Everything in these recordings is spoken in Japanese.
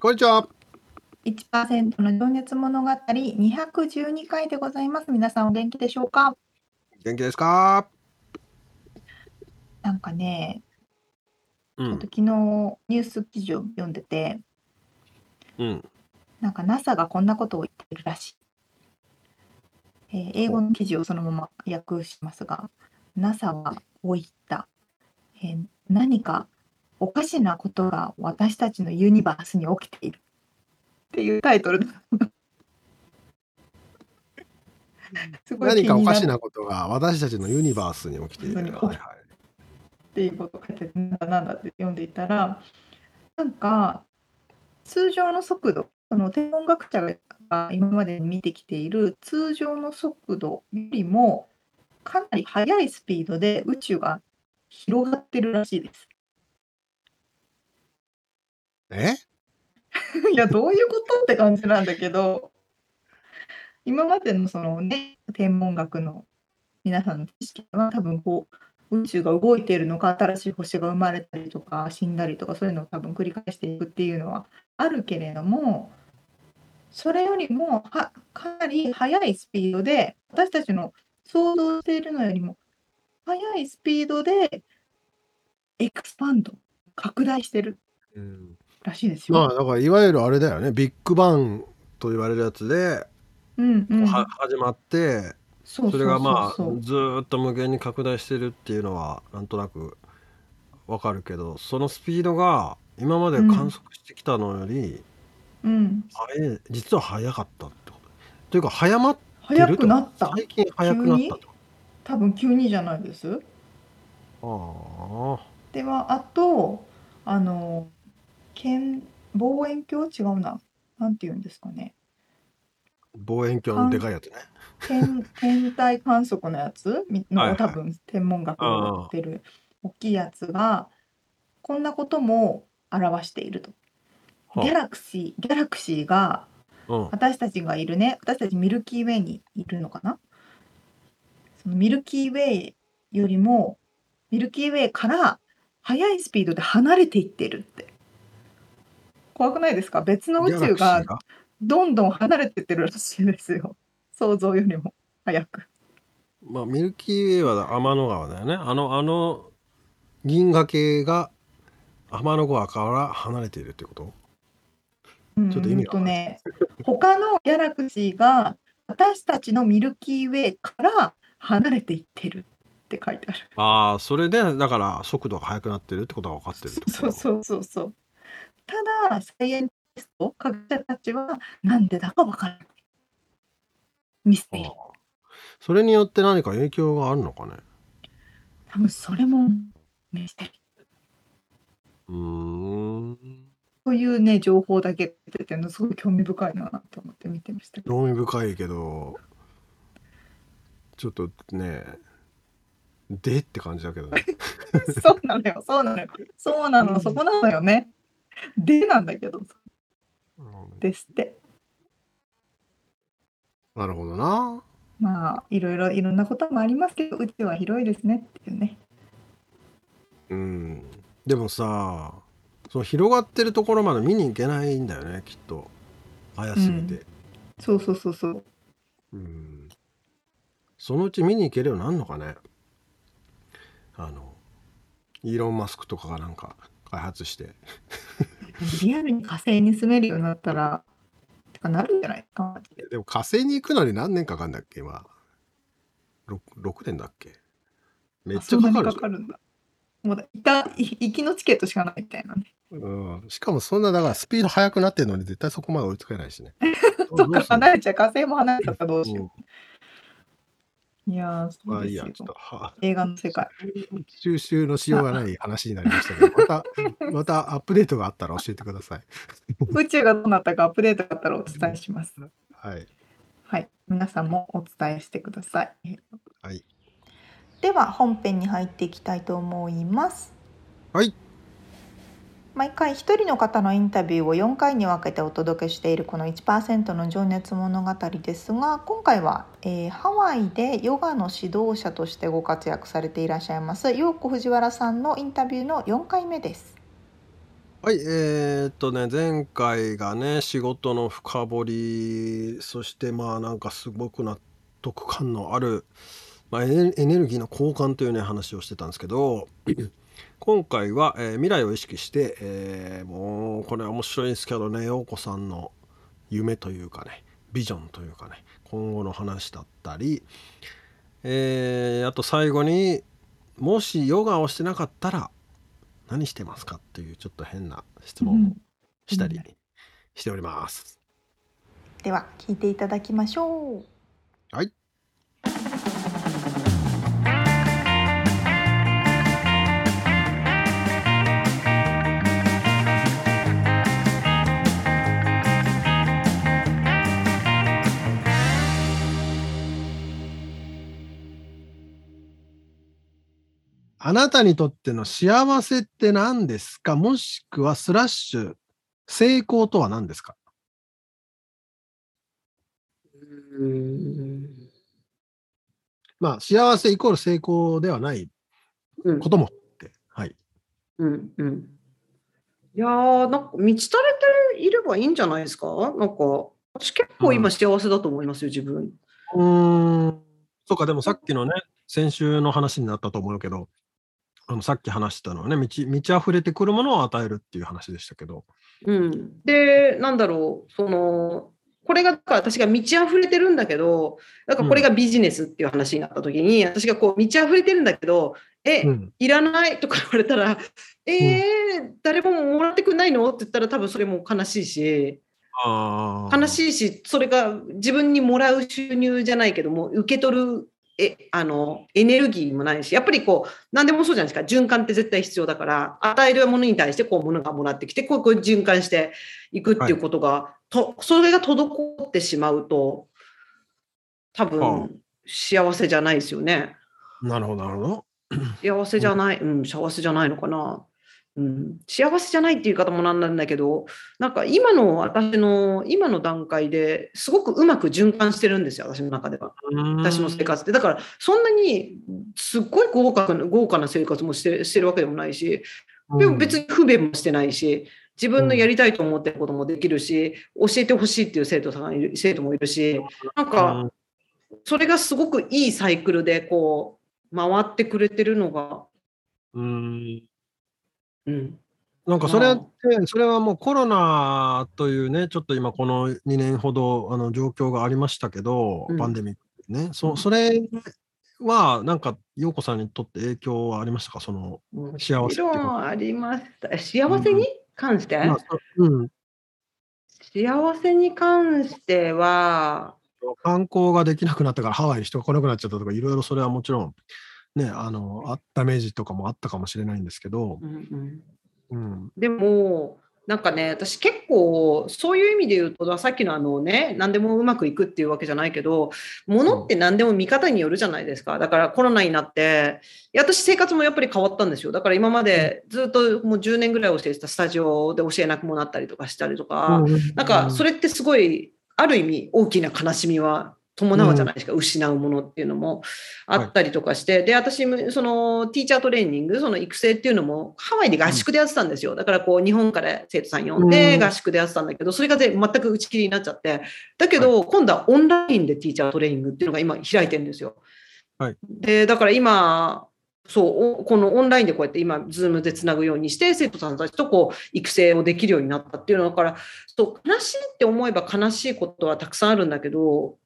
こんにちは。1%の情熱物語212回でございます。皆さんお元気でしょうか？元気ですか？なんかね、ちょっと昨日ニュース記事を読んでて、うん。なんか NASA がこんなことを言ってるらしい。えー英語の記事をそのまま訳しますが、NASA はこう言った。えー何かおかしなことが私たちのユニバースに起きている。っていうタイトルすごい何かおかしなことが私たちのユニバースに起きている。はいはい、っていうことを書いてなんだなんだって読んでいたらなんか通常の速度その天文学者が今まで見てきている通常の速度よりもかなり速いスピードで宇宙が広がってるらしいです。え？いや、どういうことって感じなんだけど、今までのそのね、天文学の皆さんの知識は多分こう、宇宙が動いているのか、新しい星が生まれたりとか、死んだりとか、そういうのを多分繰り返していくっていうのはあるけれども、それよりもはかなり速いスピードで、私たちの想像しているのよりも速いスピードでエクスパンド、拡大してる。うんらしいですよ。まあだからいわゆるあれだよね。ビッグバンと言われるやつで、うんうん、は始まってそれがまあずっと無限に拡大してるっていうのはなんとなくわかるけどそのスピードが今まで観測してきたのより、うん、実は速かったってこと。というか早まってる早くなった？最近早くなったと。多分急にじゃないです。ああではあとあの望遠鏡？違うな。なんて言うんですかね。望遠鏡のでかいやつね。天 天体観測のやつ？の多分天文学が持ってる大きいやつがこんなことも表していると。ギャラクシーギャラクシーが私たちがいるね。私たちミルキーウェイにいるのかな？そのミルキーウェイよりもミルキーウェイから速いスピードで離れていってるって怖くないですか？別の宇宙がどんどん離れてってるらしいですよ。想像よりも早く。まあ、ミルキーウェイは天の川だよね。あの、あの銀河系が天の川から離れているってこと？ちょっと意味が、ね、他のギャラクシーが私たちのミルキーウェイから離れていってるって書いてある。ああ、それでだから速度が速くなってるってことが分かってるそうそうそうそう。ただ、サイエンティスト、科学者たちは、なんでだかわからない。ミステリー。それによって何か影響があるのかね多分それもミステリー。うーん。というね、情報だけ出てるの、すごい興味深いなと思って見てました興味深いけど、ちょっとね、でって感じだけどね。そうなのよ、そうなのよ。そうなの、そこなのよね。でなんだけど。ですって。なるほどな。まあいろいろいろんなこともありますけど宇宙は広いですねっていうね。うん。でもさその広がってるところまで見に行けないんだよねきっと。早すぎて、うん、そうそうそうそう。うん。そのうち見に行けるようになるのかね。あのイーロン・マスクとかがなんか開発して。リアルに火星に住めるようになったらとかなるんじゃないですかでも火星に行くのに何年かかるんだっけ今。6, 6年だっけ。めっちゃかかるかかるんだ。もうだいた行きのチケットしかないみたいなね。うん、しかもそんなだからスピード速くなってるのに絶対そこまで追いつけないしね。とか離れちゃう。火星も離れちゃったらどうしよう。いやそうですよ。いい 映画の世界。収集のしようがない話になりましたけど、また、またアップデートがあったら教えてください。宇宙がどうなったかアップデートがあったらお伝えします。はい。はい。皆さんもお伝えしてください。はい。では本編に入っていきたいと思います。はい。毎回1人の方のインタビューを4回に分けてお届けしているこの1%の情熱物語ですが今回は、えー、ハワイでヨガの指導者としてご活躍されていらっしゃいます陽子藤原さんのインタビューの4回目です。はい、えー、っとね、前回がね、仕事の深掘り、そしてまあなんかすごく納得感のある、まあ、エネルギーの交換というね、話をしてたんですけど、今回は、えー、未来を意識して、えー、もうこれ面白いんですけどね陽子さんの夢というかねビジョンというかね今後の話だったり、えー、あと最後にもしヨガをしてなかったら何してますかっていうちょっと変な質問をしたりしております。うん、では聞いていただきましょう。あなたにとっての幸せって何ですか？もしくはスラッシュ、成功とは何ですか？うんまあ、幸せイコール成功ではないこともって、うん、はい。うんうん。いやー、なんか満ち足れていればいいんじゃないですか？なんか、私結構今幸せだと思いますよ、自分。うん。そうか、でもさっきのね、先週の話になったと思うけど、あのさっき話したのはね満ち満ち溢れてくるものを与えるっていう話でしたけど。うん、でなんだろうそのこれが私が満ち溢れてるんだけどだからこれがビジネスっていう話になった時に、うん、私がこう満ち溢れてるんだけど「え、うん、いらない」とか言われたら「えー、うん、誰ももらってくんないの?」って言ったら多分それも悲しいし。悲しいしそれが自分にもらう収入じゃないけども受け取るえあのエネルギーもないしやっぱりこう何でもそうじゃないですか循環って絶対必要だから与えるものに対してこうものがもらってきてこうこう循環していくっていうことが、はい、とそれが滞ってしまうと多分幸せじゃないですよね。なるほどなるほど。幸せじゃない、うん、幸せじゃないのかな。うん、幸せじゃないっていう言い方もなんなんだけどなんか今の私の今の段階ですごくうまく循環してるんですよ私の中では。私の生活って。だからそんなにすっごい豪華な豪華な生活もしてしてるわけでもないしでも別に不便もしてないし自分のやりたいと思ってることもできるし教えてほしいっていう生徒さんがいる生徒もいるしなんかそれがすごくいいサイクルでこう回ってくれてるのがうんうん。なんかそれって、それはもうコロナというね、ちょっと今この2年ほどあの状況がありましたけど、うん、パンデミックね。そそれはなんか陽子さんにとって影響はありましたか？その幸せありました。幸せに関して、うん。まあうん、幸せに関しては、観光ができなくなったからハワイに人が来なくなっちゃったとか、いろいろそれはもちろんね、あのあダメージとかもあったかもしれないんですけど、うんうん、でもなんかね私結構そういう意味で言うとさっきのあのね何でもうまくいくっていうわけじゃないけど物って何でも見方によるじゃないですか。だからコロナになっていや私生活もやっぱり変わったんですよ。だから今までずっともう10年ぐらい教えてたスタジオで教えなくもなったりとかしたりとか、なんかそれってすごいある意味大きな悲しみは伴うじゃないですか、うん、失うものっていうのも。あったりとかして、はい、で私その teacher training その育成っていうのもハワイで合宿でやってたんですよ、だからこう日本から生徒さん呼んで合宿でやってたんだけど、それが全く打ち切りになっちゃって。だけど、今度はオンラインで teacher training っていうのが今開いてるんですよ。はい、でだから今そう、このオンラインでこうやって今、 Zoom でつなぐようにして、生徒さんたちとこう育成をできるようになったっていうのだから、そう悲しいって思えば悲しいことはたくさんあるんだけど、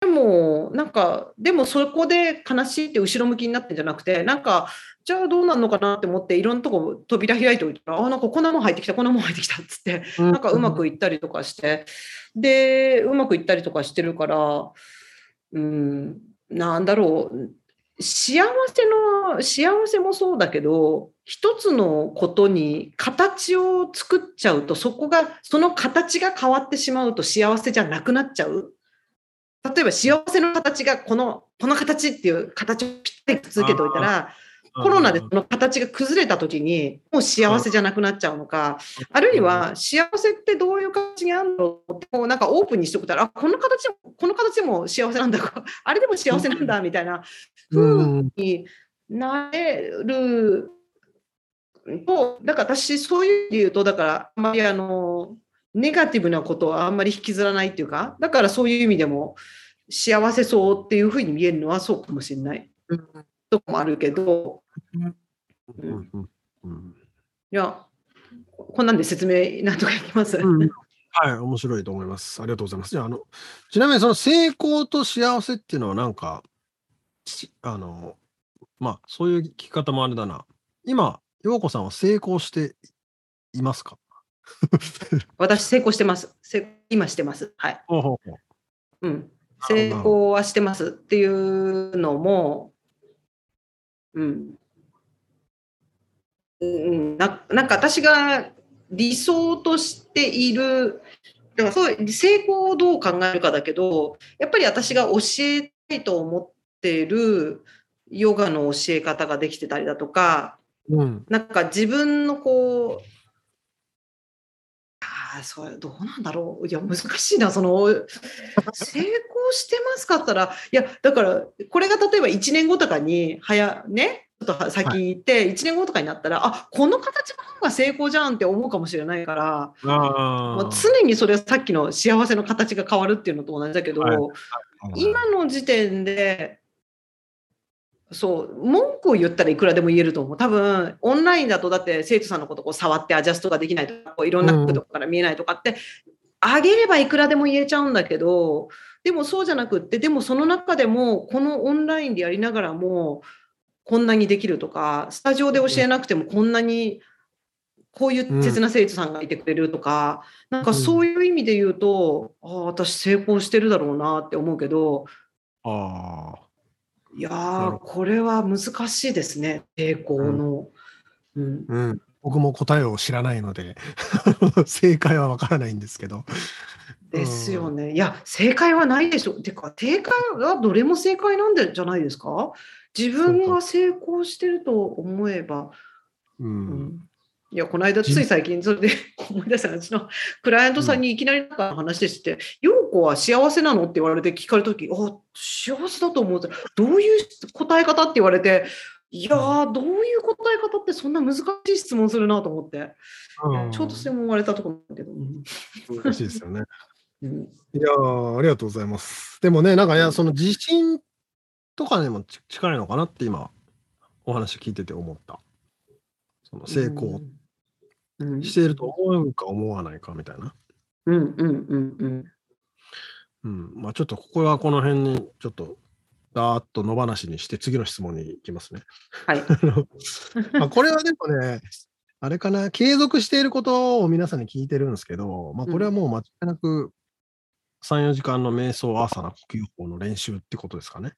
でも、なんか、でもそこで悲しいって後ろ向きになってんじゃなくて、なんか、じゃあどうなるのかなって思って、いろんなとこ扉開いておいたら、あ、なんかこんなもん入ってきた、こんなもん入ってきたっつって、なんかうまくいったりとかして、で、うまくいったりとかしてるから、うん、なんだろう、幸せの、幸せもそうだけど、一つのことに形を作っちゃうと、そこが、その形が変わってしまうと幸せじゃなくなっちゃう。例えば幸せの形がこの、この形っていう形をぴったり続けておいたら、コロナでその形が崩れた時に、もう幸せじゃなくなっちゃうのか、あるいは幸せってどういう形にあるのって、なんかオープンにしておくたら、あ、この形も、この形も幸せなんだ、あれでも幸せなんだ、みたいな風になれると、だから私、そういう意味で言うと、だから、あんまりあの、ネガティブなことはあんまり引きずらないっていうか、だからそういう意味でも幸せそうっていうふうに見えるのはそうかもしれない。うん、とこもあるけど、うん、うん、いや、こんなんで説明なんとかいきます？うん、はい、面白いと思います。ありがとうございます。じゃあ、あの、ちなみにその成功と幸せっていうのはなんか、あの、まあ、そういう聞き方もあれだな。今、陽子さんは成功していますか？私、成功してます。今してます。はい。ほうほうほううん。成功はしてますっていうのも、うん。うん、ななんか私が理想としている、だからそう成功をどう考えるかだけど、やっぱり私が教えたいと思ってるヨガの教え方ができてたりだとか、うん、なんか自分のこう、あそれどうなんだろう。いや難しいなその成功してますかったら。いやだからこれが例えば1年後とかに早ねちょっと先行って1年後とかになったら、はい、あこの形の方が成功じゃんって思うかもしれないからあ常にそれはさっきの幸せの形が変わるっていうのと同じだけど、はい。はい、今の時点でそう文句を言ったらいくらでも言えると思う。多分オンラインだとだって生徒さんのことこう触ってアジャストができないとかこういろんな角度から見えないとかって、あげればいくらでも言えちゃうんだけどでもそうじゃなくってでもその中でもこのオンラインでやりながらもこんなにできるとかスタジオで教えなくてもこんなにこういう切な生徒さんがいてくれるとか、うん、なんかそういう意味で言うと、ああ私成功してるだろうなって思うけどあいやこれは難しいですね、成功の。うん、うん、僕も答えを知らないので 正解はわからないんですけど。ですよね。いや、正解はないでしょ。てか、正解はどれも正解なんでじゃないですか？自分が成功してると思えば。うん、うんいや、この間、つい最近、それで 思い出したうちのクライアントさんにいきなりなんか話でして、陽、う、子、ん、は幸せなの？って言われて聞かれたとき、あ、幸せだと思うどういう答え方って言われて、いやー、どういう答え方ってそんな難しい質問するなと思って、うん、ちょうどそれも言われたところだけど。難しいですよね。うん、いやありがとうございます。でもね、なんか、いや、その自信とかにも近いのかなって今、お話聞いてて思った。その成功していると思うか思わないかみたいな。うんうんうんうん。うん、まあちょっとここはこの辺にちょっとだーっと野放しにして次の質問に行きますね。はい。まあこれはでもね、あれかな、継続していることを皆さんに聞いてるんですけど、まあこれはもう間違いなく3、4時間の瞑想、朝の呼吸法の練習ってことですかね。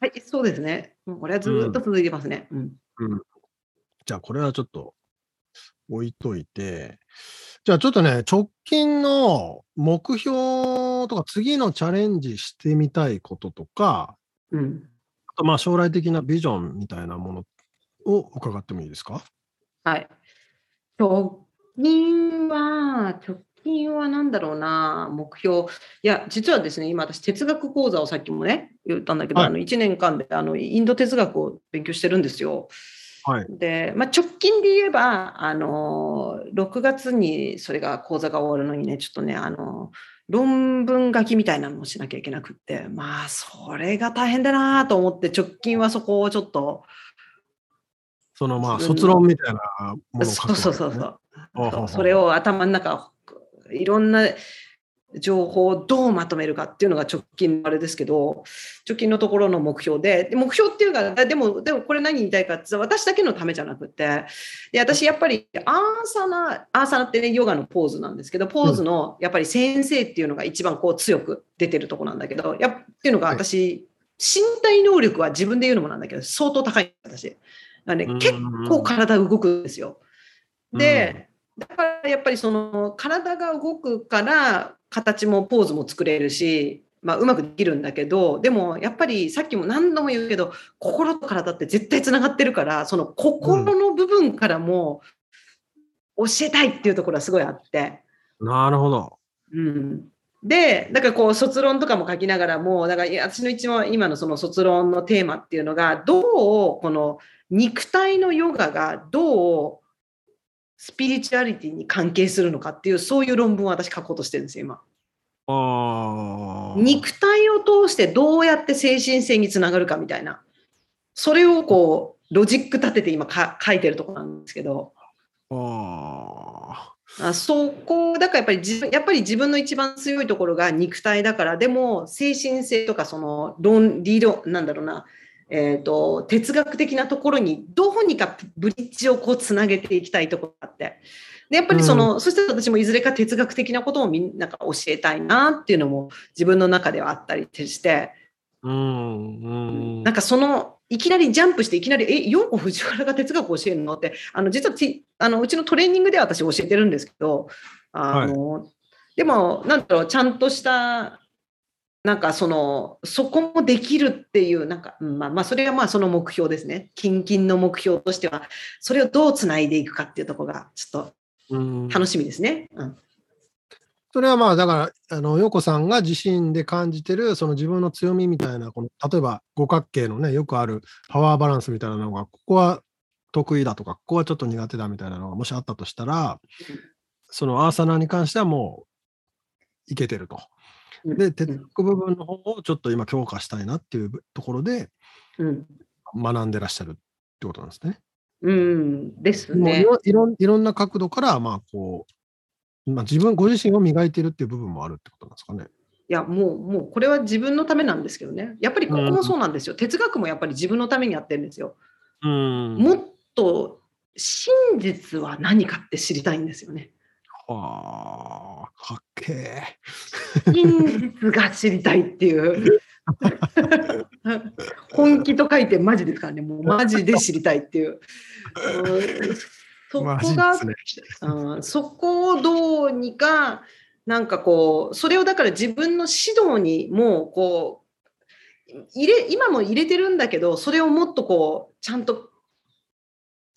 はい、そうですね。もうこれはずっと続いてますね。うん。うん、じゃあ、これはちょっと置いといて、じゃあちょっとね、直近の目標とか、次のチャレンジしてみたいこととか、うん、あとまあ将来的なビジョンみたいなものを伺ってもいいですか？はい。直近は、直近は何だろうな、目標。いや、実はですね、今私、哲学講座をさっきもね、言ったんだけど、はい、あの1年間であのインド哲学を勉強してるんですよ。はい、で、まあ、直近で言えば、あの、6月にそれが講座が終わるのにね、ちょっとね、あの、論文書きみたいなのをしなきゃいけなくって、まあ、それが大変だなと思って、直近はそこをちょっと、そのまあ、卒論みたいなものを書く、ね、そうそうそうそう。それを頭の中、いろんな情報をどうまとめるかっていうのが直近のあれですけど、直近のところの目標で、目標っていうか、でも、でもこれ何言いたいかって私だけのためじゃなくて、で私やっぱりアーサナ、アーサナってね、ヨガのポーズなんですけど、ポーズのやっぱり先生っていうのが一番こう強く出てるとこなんだけど、やっていうのが私、身体能力は自分で言うのもなんだけど、相当高い私。ね、結構体動くんですよ。で、だからやっぱりその体が動くから形もポーズも作れるし、まあ、うまくできるんだけどでもやっぱりさっきも何度も言うけど心と体って絶対つながってるからその心の部分からも教えたいっていうところはすごいあって。なるほど。うん、でだからこう卒論とかも書きながらもだから私の一番今のその卒論のテーマっていうのがどうこの肉体のヨガがどうスピリチュアリティに関係するのかっていうそういう論文を私書こうとしてるんですよ今。肉体を通してどうやって精神性につながるかみたいなそれをこうロジック立てて今書いてるとこなんですけど。あそこだからやっぱり自分やっぱり自分の一番強いところが肉体だからでも精神性とかその論理論なんだろうなえーと、哲学的なところにどうにかブリッジをこうつなげていきたいところがあって。でやっぱりその、うん、そして私もいずれか哲学的なことをみんなが教えたいなっていうのも自分の中ではあったりして、うんうん、なんかそのいきなりジャンプしていきなり「え陽子藤原が哲学を教えるの?」ってあの実はあのうちのトレーニングでは私教えてるんですけどあの、はい、でもなんだろうちゃんとしたなんかそのそこもできるっていうなんか、まあ、まあそれがまあその目標ですね近々の目標としてはそれをどうつないでいくかっていうところがちょっと楽しみですね。うん、それはまあだからあの陽子さんが自身で感じてるその自分の強みみたいなこの例えば五角形のねよくあるパワーバランスみたいなのがここは得意だとかここはちょっと苦手だみたいなのがもしあったとしたらそのアーサナに関してはもういけてると。で、哲学部分の方をちょっと今強化したいなっていうところで、学んでらっしゃるってことなんですね。うん、ですね。いろいろんな角度から、まあこう、まあ、自分ご自身を磨いてるっていう部分もあるってことなんですかね。いやもうもうこれは自分のためなんですけどねやっぱりここもそうなんですよ、うん、哲学もやっぱり自分のためにやってるんですよ。うん、もっと真実は何かって知りたいんですよね。はあ、かっけえ。真実が知りたいっていう。本気と書いてマジですからね、もうマジで知りたいっていう。そこが、ね、うん、そこをどうにか、なんかこう、それをだから自分の指導にもこう、入れ今も入れてるんだけど、それをもっとこう、ちゃんと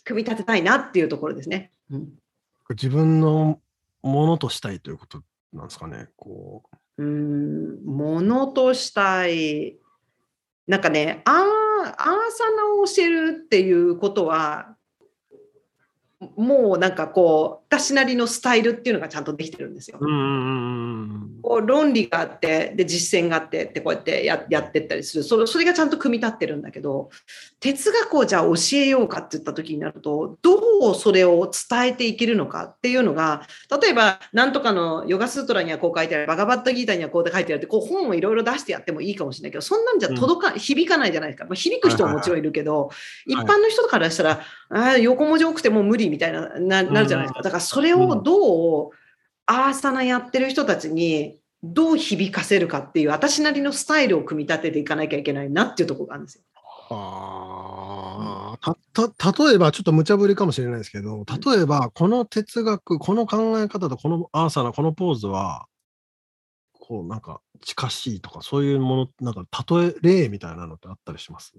組み立てたいなっていうところですね。うん、自分のものとしたいということなんですかね。こう。うん、ものとしたい。なんかね、あー、アーサナを教えるっていうことは、もうなんかこう私なりのスタイルっていうのがちゃんとできてるんですよ。こう論理があってで実践があってってこうやってややってったりする。それそれがちゃんと組み立ってるんだけど哲学をじゃあ教えようかって言った時になるとどうそれを伝えていけるのかっていうのが例えば何とかのヨガスートラにはこう書いてあるバガバットギータにはこうで書いてあるってこう本をいろいろ出してやってもいいかもしれないけどそんなんじゃ届か、うん、響かないじゃないですか、まあ、響く人はもちろんいるけど、一般の人からしたら、はい、あ横文字多くてもう無理みたいなななるじゃないですか。だからそれをどう、アーサナやってる人たちにどう響かせるかっていう私なりのスタイルを組み立てていかなきゃいけないなっていうところがあるんですよ。あ。たた例えばちょっと無茶ぶりかもしれないですけど例えばこの哲学この考え方とこのアーサナこのポーズはこうなんか近しいとかそういうものなんか例え例みたいなのってあったりします？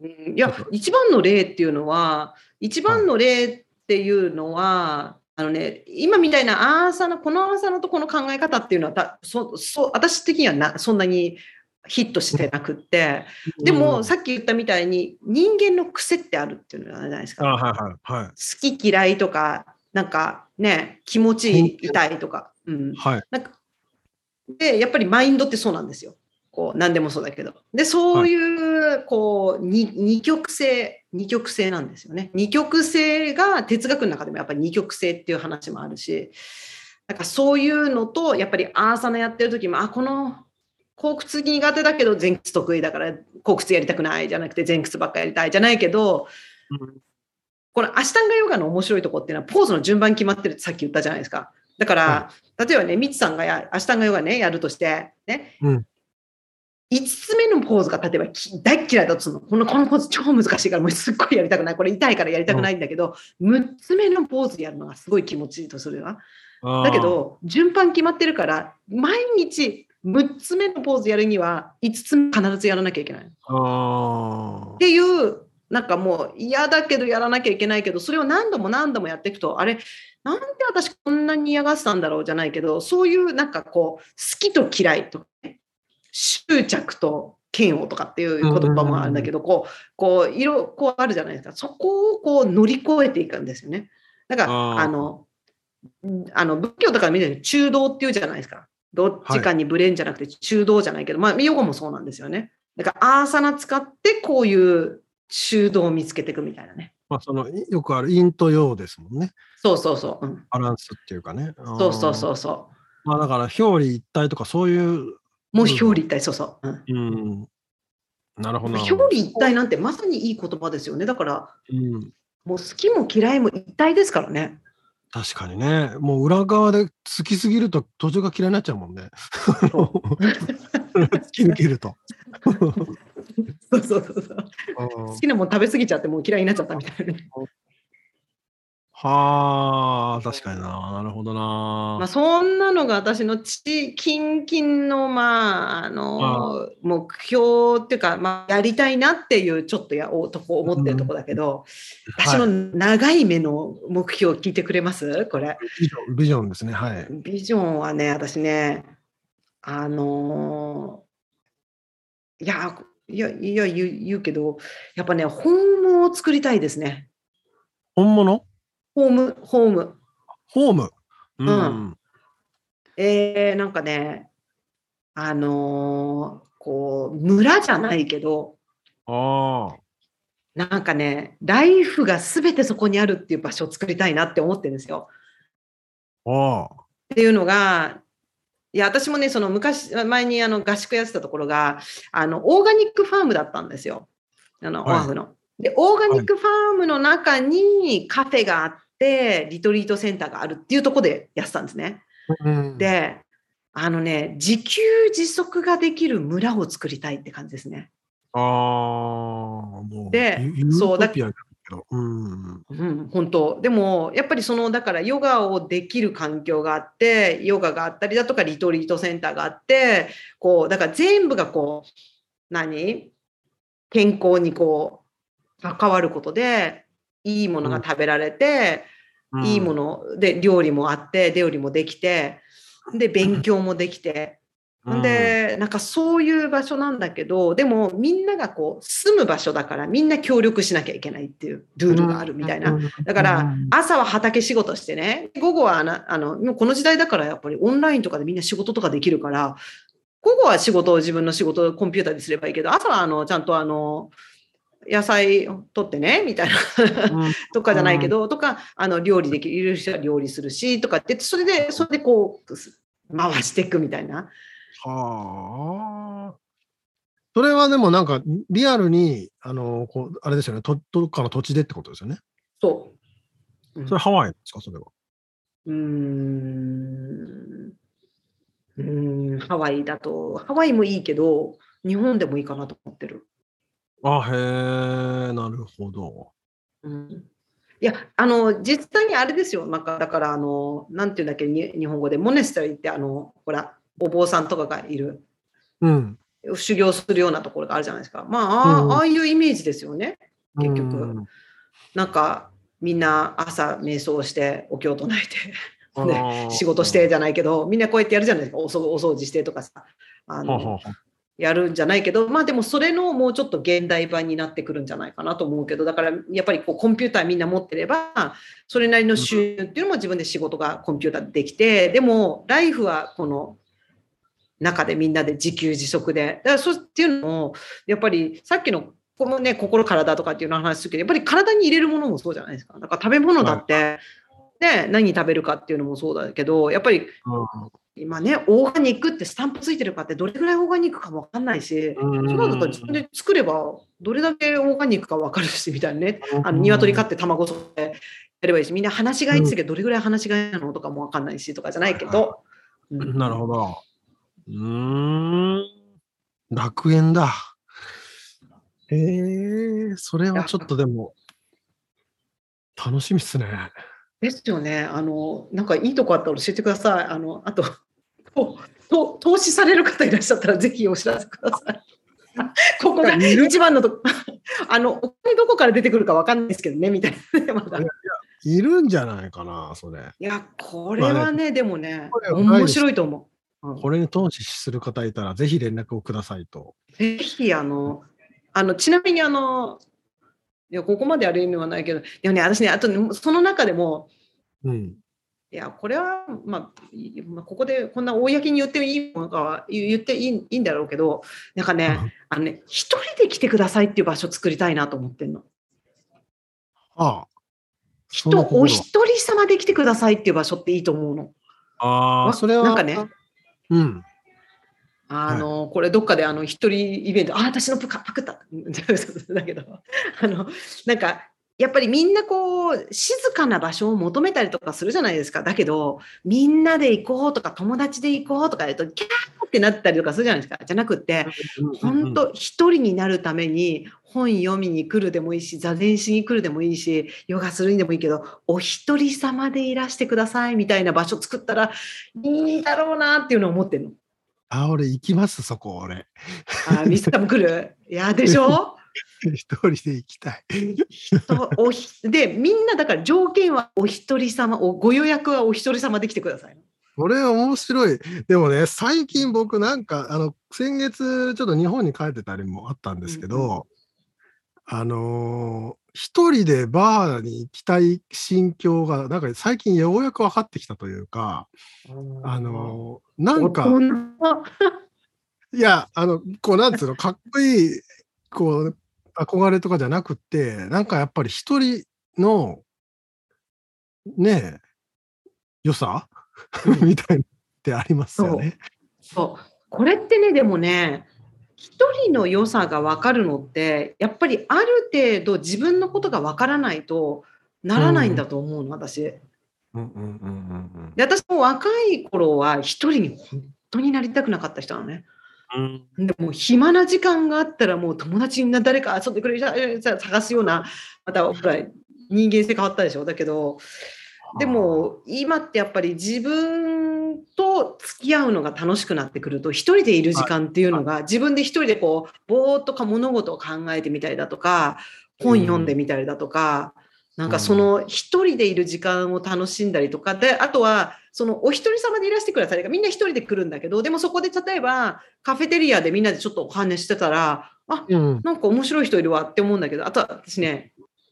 いや一番の例っていうのは一番の例っていうのは、あのね、今みたいなアーサナ、このアーサナとこの考え方っていうのはそそ私的にはなそんなにヒットしてなくって、でも、さっき言ったみたいに人間の癖ってあるっていうのじゃないですか。はいはいはい、好き嫌いとか、なんかね、気持ち痛いとか。うん、はい、なんかで、やっぱりマインドってそうなんですよ。こう何でもそうだけど。で、そういう、はい、こう二、二極性、二極性なんですよね。二極性が哲学の中でもやっぱり二極性っていう話もあるし、なんかそういうのと、やっぱりアーサナやってる時も、あ、この後屈苦手だけど前屈得意だから後屈やりたくないじゃなくて前屈ばっかやりたいじゃないけど、うん、このアシタンガヨガの面白いとこっていうのはポーズの順番決まってるってさっき言ったじゃないですか。だから、例えばね、ミツさんがやアシタンガヨガね、やるとして、ね、うん、5つ目のポーズが例えば大嫌いだとするの。このこのポーズ超難しいからもうすっごいやりたくない。これ痛いからやりたくないんだけど、うん、6つ目のポーズやるのがすごい気持ちいいとするわ。だけど、順番決まってるから、毎日6つ目のポーズやるには5つ目必ずやらなきゃいけない。っていうなんかもう嫌だけどやらなきゃいけないけどそれを何度も何度もやっていくとあれなんで私こんなに嫌がってたんだろうじゃないけどそういうなんかこう好きと嫌いとか、ね、執着と嫌悪とかっていう言葉もあるんだけど、こうこう色こうあるじゃないですかそこをこう乗り越えていくんですよね。だからあのあの仏教とか見て中道っていうじゃないですか。どっちかにブレんじゃなくて中道じゃないけど、はい、まあ、ヨガもそうなんですよね。だから、アーサナ使ってこういう中道を見つけていくみたいなね。まあ、そのよくある陰と陽ですもんね。そうそうそう。うん、バランスっていうかね。そうそうそうそう。まあ、だから表裏一体とかそういう。もう表裏一体、そうそう。うん。うん、なるほど。表裏一体なんてまさにいい言葉ですよね。だから、うん、もう好きも嫌いも一体ですからね。確かにね。もう裏側で好きすぎると途中が嫌いになっちゃうもんね。突 き抜けると。そうそうそうそう。好きなもん食べ過ぎちゃってもう嫌いになっちゃったみたいな、ね。はあ、確かにな。なるほどな。まあ、そんなのが私のち、キンキンの、まあ、あの、目標っていうか、まあ、やりたいなっていう、ちょっとや、おとこ思ってるとこだけど、うん、私の長い目の目標聞いてくれます？これ。ビジョン、ビジョンですね。はい。ビジョンはね、私ね、あのー、いや、いや、いや言う、言うけど、やっぱね、本物を作りたいですね。本物？ホーム、ホーム。ホーム。うん。うん、えー、なんかね、あのー、こう、村じゃないけど、あなんかね、ライフがすべてそこにあるっていう場所を作りたいなって思ってるんですよ。あっていうのが、いや、私もね、その昔、前にあの合宿やってたところが、あの、オーガニックファームだったんですよ。あの、はい、オアフの。で、オーガニックファームの中にカフェがあって、ってリトリートセンターがあるっていうとこでやってたんですね。うん、であのね自給自足ができる村を作りたいって感じですね。ああもうでそうだけど、うん、うん、本当。でもやっぱりそのだからヨガをできる環境があってヨガがあったりだとかリトリートセンターがあってこうだから全部がこう何？健康にこう関わることでいいものが食べられて、うん、いいもので料理もあって料理もできてで勉強もできて、うん、でなんかそういう場所なんだけどでもみんながこう住む場所だからみんな協力しなきゃいけないっていうルールがあるみたいな。だから朝は畑仕事してね午後はあのあのこの時代だからやっぱりオンラインとかでみんな仕事とかできるから午後は仕事を自分の仕事をコンピューターですればいいけど朝はあのちゃんとあの野菜取ってねみたいな とかじゃないけど、うん、とかあの料理できる人は料理するしとかってそれでそれでこう回していくみたいな。はあ。それはでもなんかリアルにあのこうあれですよねとどっかの土地でってことですよね？そう。うん、それハワイですか？それは。うん。うんハワイだとハワイもいいけど日本でもいいかなと思ってる。あ、へえ、なるほど。うん。いや、あの、実際にあれですよ。なんか、だから、あの、なんていうんだっけ、に日本語で、モネスタリーって、あの、ほら、お坊さんとかがいる、うん。修行するようなところがあるじゃないですか。まあ、あうんああいうイメージですよね、結局。ん。なんか、みんな朝瞑想してお経を唱えて、ね、仕事してじゃないけど、みんなこうやってやるじゃないですか。おお掃除してとかさ。あのやるんじゃないけど、まあでもそれのもうちょっと現代版になってくるんじゃないかなと思うけど、だからやっぱりこうコンピューターみんな持ってれば、それなりの収入っていうのも自分で仕事がコンピューターでできて、でもライフはこの中でみんなで自給自足で。だからそうっていうのも、やっぱりさっきのこのね、心体とかっていうの話するけど、やっぱり体に入れるものもそうじゃないですか。だから食べ物だって、ね、何食べるかっていうのもそうだけど、やっぱり、今ね、オーガニックってスタンプついてるかってどれぐらいオーガニックかもわかんないし、そうだったら自分で作ればどれだけオーガニックかわかるし、みたいなね、あの鶏飼って卵育てやればいいし、みんな話し飼いってけど、どれぐらい話し飼いなのとかもわかんないしとかじゃないけど。なるほど。うん、楽園だ。へえー、それはちょっとでも、楽しみっすね。ですよね。あの、なんかいいとこあったら教えてください。あの、あと、と投資される方いらっしゃったら、ぜひお知らせください。ここが一番のと あの、お金どこから出てくるかわかんないですけどね、みたいな、まだ。いるんじゃないかな、それ。いや、これはね、でもね、面白いと思う。これに投資する方いたら、ぜひ連絡をくださいと。ぜひ、あの、あのちなみにあの、いや、ここまである意味はないけど、でもね、私ね、あと、ね、その中でも、うん、いや、これは、まあ、ここでこんな公に言っていいものか言っていいいいんだろうけど、なんかね、あのね、一人で来てくださいっていう場所を作りたいなと思ってんの。ああ。人、お一人様で来てくださいっていう場所っていいと思うの。ああ、それは。なんかね、うん。あの、はい、これどっかであの一人イベント、あ、私のパパクった。だけど、あの、なんか、やっぱりみんなこう、静かな場所を求めたりとかするじゃないですか。だけど、みんなで行こうとか、友達で行こうとか言うと、キャーってなったりとかするじゃないですか。じゃなくて、本当一人になるために本読みに来るでもいいし、座禅しに来るでもいいし、ヨガするにでもいいけど、お一人様でいらしてくださいみたいな場所作ったらいいだろうなっていうのを思ってるの。あ、俺行きます、そこ、俺。あ、ミスターも来る？いや、でしょ？一人で行きたい。おで、みんなだから条件はお一人様、おご予約はお一人様で来てください。これ面白い。でもね、最近僕なんか、あの、先月ちょっと日本に帰ってたりもあったんですけど、うん、あのー、一人でバーに行きたい心境が、なんか最近ようやく分かってきたというか、あのー、なんか、いや、あの、こう、なんつうの、かっこいい、こう、憧れとかじゃなくて、なんかやっぱり一人の、ねえ、良さ？みたいなってありますよね。そうこれってね、でもね、一人の良さが分かるのって、やっぱりある程度自分のことが分からないとならないんだと思うの、私。で私も若い頃は一人に本当になりたくなかった人なのね。うん、でも暇な時間があったらもう友達に誰か遊んでくれる探すようなまたほら人間性変わったでしょ。だけどでも今ってやっぱり自分と付き合うのが楽しくなってくると一人でいる時間っていうのが自分で一人でこうぼーっとか物事を考えてみたりだとか本読んでみたりだとか、なんかその一人でいる時間を楽しんだりとかであとはそのお一人様でいらしてくださいみんな一人で来るんだけどでもそこで例えばカフェテリアでみんなでちょっとお話してたらあ、なんか面白い人いるわって思うんだけどあとは私ね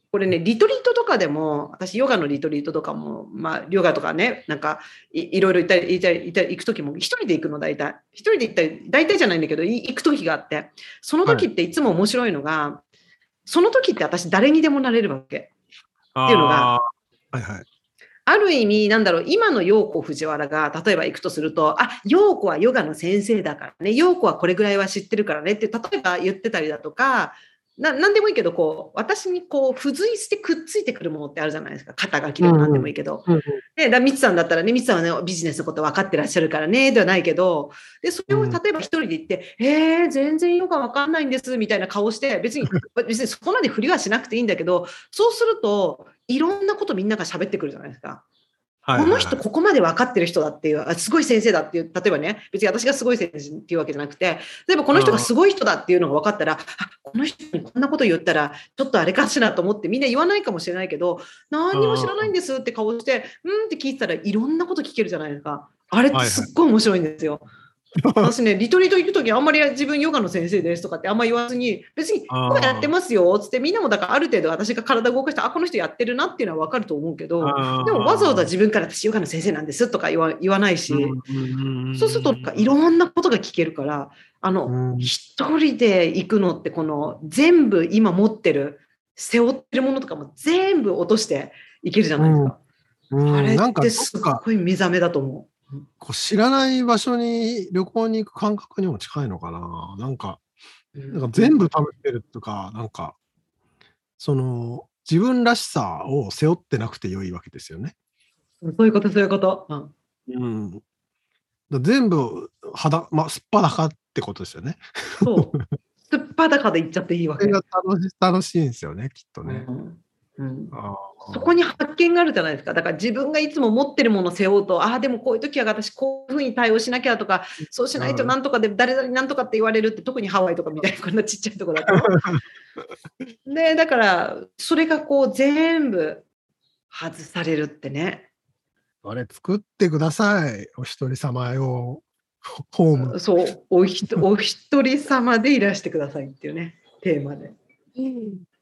これね、リトリートとかでも、私、ヨガのリトリートとかも、まあ、ヨガとかね、なんかい、いろいろ行ったり、行ったり、行ったり行くときも、一人で行くの、大体。一人で行ったり、大体じゃないんだけど、行くときがあって、その時っていつも面白いのが、はい、その時って私、誰にでもなれるわけ。っていうのが、はいはい。ある意味、なんだろう、今の陽子藤原が、例えば行くとすると、あ、陽子はヨガの先生だからね、陽子はこれぐらいは知ってるからねって、例えば言ってたりだとか、な何でもいいけどこう私にこう付随してくっついてくるものってあるじゃないですか。肩書きでも何でもいいけど、うんうん、でだミツさんだったらねミツさんはねビジネスのこと分かってらっしゃるからねではないけどでそれを例えば一人で言って「うん、えー、全然ヨガ分かんないんです」みたいな顔して別に 別にそこまで振りはしなくていいんだけどそうするといろんなことみんなが喋ってくるじゃないですか。この人ここまで分かってる人だっていうあすごい先生だっていう例えばね別に私がすごい先生っていうわけじゃなくて例えばこの人がすごい人だっていうのが分かったらあこの人にこんなこと言ったらちょっとあれかしらと思ってみんな言わないかもしれないけど何にも知らないんですって顔してうんって聞いてたらいろんなこと聞けるじゃないですかあれってすっごい面白いんですよ。私ね、リトリート行くときあんまり自分ヨガの先生ですとかってあんまり言わずに、別にこうやってますよつってみんなもだからある程度私が体動かしてあこの人やってるなっていうのは分かると思うけどでもわざわざ自分から私ヨガの先生なんですとか言わ言わないしそうするといろんなことが聞けるからあの一人で行くのってこの全部今持ってる背負ってるものとかも全部落としていけるじゃないですか。あれってすごい目覚めだと思う。こう知らない場所に旅行に行く感覚にも近いのかな。なんか、なんか全部試してるとか、なんか、その、自分らしさを背負ってなくて良いわけですよね。そういうこと、そういうこと。うん。うん、全部、裸、まあ、すっぱだかってことですよね。そう。すっぱだかで行っちゃっていいわけ。それが楽し楽しいんですよね、きっとね。うんうん、そこに発見があるじゃないですか。だから自分がいつも持ってるものを背負うと、ああ、でもこういう時は私こういうふうに対応しなきゃとか、そうしないとなんとかで誰々なんとかって言われるって、特にハワイとかみたいなこんなちっちゃいとこだと。で、だからそれがこう全部外されるってね。あれ作ってください。お一人様用ホーム。そう、おひお一人様でいらしてくださいっていうね、テーマで。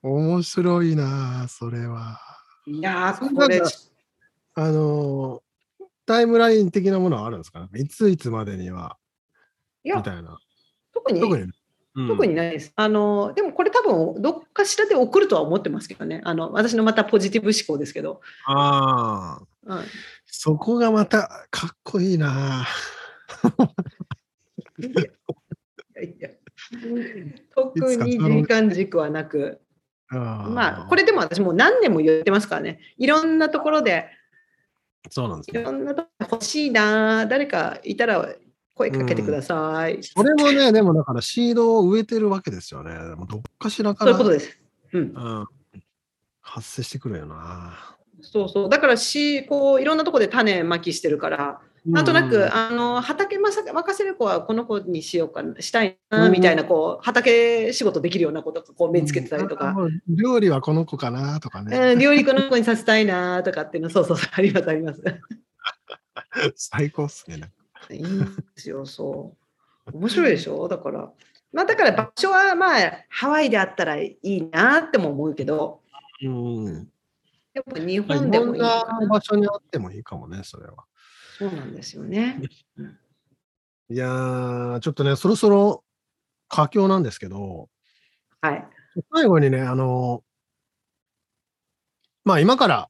面白いな、それは。いやこれ。あの、タイムライン的なものはあるんですか？いついつまでには？いや、みたいな。特に。特に？うん、特にないです。あの、でもこれ多分、どっかしらで送るとは思ってますけどね。あの、私のまたポジティブ思考ですけど。ああ、うん。そこがまたかっこいいな。いやいや特に時間軸はなく、まあ、これでも私もう何年も言ってますからね。いろんなところで、そうなんです、ね、いろんなところ欲しいな、誰かいたら声かけてください。それもね、でもだからシードを植えてるわけですよね。でもどっかしらから。そういうことです。うん。うん、発生してくるよな。そうそう。だからし、こう、いろんなところで種まきしてるから、なんとなく、あの畑任せる子はこの子にしようかしたいなみたいなこう畑仕事できるようなことこう目つけてたりとか、料理はこの子かなとかね、うん、料理この子にさせたいなとかっていうのそうそうそうありますあります。最高っすね。いいんですよそう。面白いでしょ？だから。まあだから場所はまあハワイであったらいいなっても思うけど、うん、やっぱ日本でもいいかな。場所にあってもいいかもねそれは。そうなんですよね。いやー、ちょっとね、そろそろ佳境なんですけど、はい。最後にね、あの、まあ今から、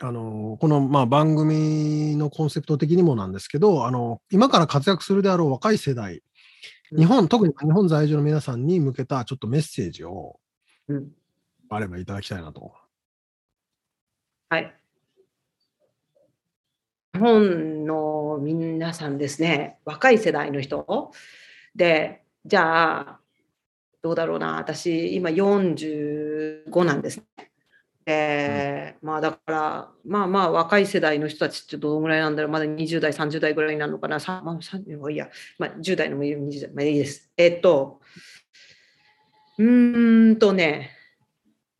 あの、この、まあ、番組のコンセプト的にもなんですけど、あの、今から活躍するであろう若い世代、日本、特に日本在住の皆さんに向けたちょっとメッセージを、あればいただきたいなと。はい。日本の皆さんですね、若い世代の人。で、じゃあ、どうだろうな、私、今45なんですね。で、まあだから、まあまあ若い世代の人たちってどのぐらいなんだろう、まだ20代、30代ぐらいになるのかな、さまあ、30いや、まあ、10代のもいい、20代、まあいいです。えっと、うーんとね、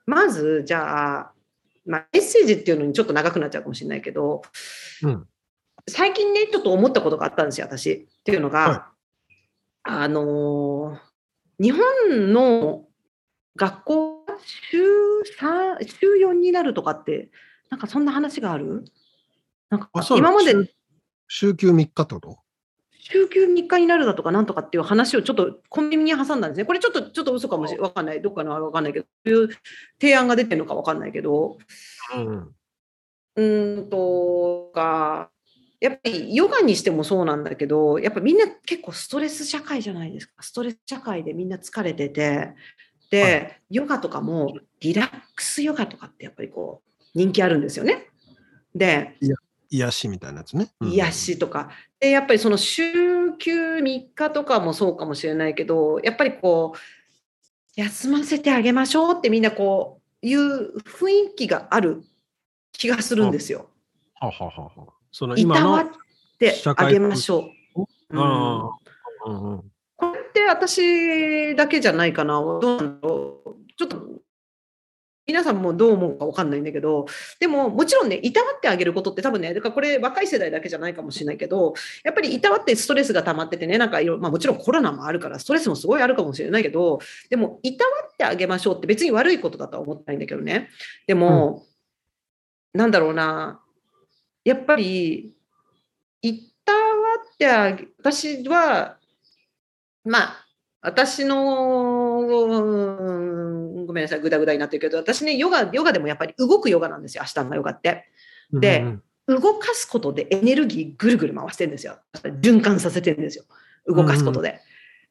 まず、じゃあ、まあ、メッセージっていうのにちょっと長くなっちゃうかもしれないけど、うん、最近ね、ちょっと思ったことがあったんですよ、私。っていうのが、はい、あのー、日本の学校週3、週4になるとかって、なんかそんな話がある？なんか今まで週休3日ってこと？週休3日になるだとかなんとかっていう話をちょっとコンビニに挟んだんですね。これちょっとちょっと嘘かもしれわかんない。どっかのあれわかんないけど、そういう提案が出てるのかわかんないけど、うん、うんとか、やっぱりヨガにしてもそうなんだけど、やっぱみんな結構ストレス社会じゃないですか。ストレス社会でみんな疲れてて、で、はい、ヨガとかもリラックスヨガとかってやっぱりこう人気あるんですよね。で、癒しみたいなやつね。うん、癒しとか。で、やっぱりその週休3日とかもそうかもしれないけど、やっぱりこう、休ませてあげましょうってみんなこういう雰囲気がある気がするんですよ。ははははその今のってあげましょう。うん、これって私だけじゃないかな。どうなんだろう。ちょっと皆さんもどう思うか分かんないんだけど、でももちろんね、いたわってあげることって多分ね、だからこれ若い世代だけじゃないかもしれないけど、やっぱりいたわってストレスが溜まっててね、なんかいろ、まあもちろんコロナもあるからストレスもすごいあるかもしれないけど、でもいたわってあげましょうって別に悪いことだとは思ってないんだけどね。でも、うん、なんだろうな、やっぱり、いたわって私は、まあ、私の、ごめんなさい、ぐだぐだになってるけど、私ね、ヨガ、ヨガでもやっぱり動くヨガなんですよ、明日のヨガって。で、うんうん、動かすことでエネルギーぐるぐる回してるんですよ。循環させてるんですよ。動かすことで。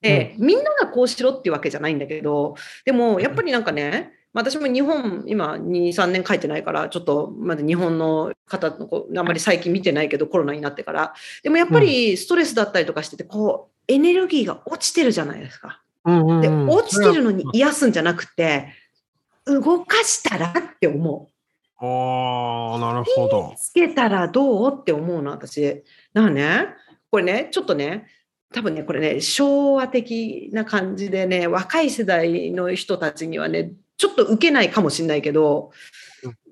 うんうん、で、みんながこうしろっていうわけじゃないんだけど、でもやっぱりなんかね、私も日本、今2、3年帰ってないから、ちょっとまだ日本の方のあんまり最近見てないけど、コロナになってから。でもやっぱりストレスだったりとかしてて、こう、エネルギーが落ちてるじゃないですか。で、落ちてるのに癒すんじゃなくて、動かしたらって思う。ああ、なるほど。つけたらどうって思うの、私。だからね、これね、ちょっとね、多分ね、これね、昭和的な感じでね、若い世代の人たちにはね、ちょっと受けないかもしれないけど、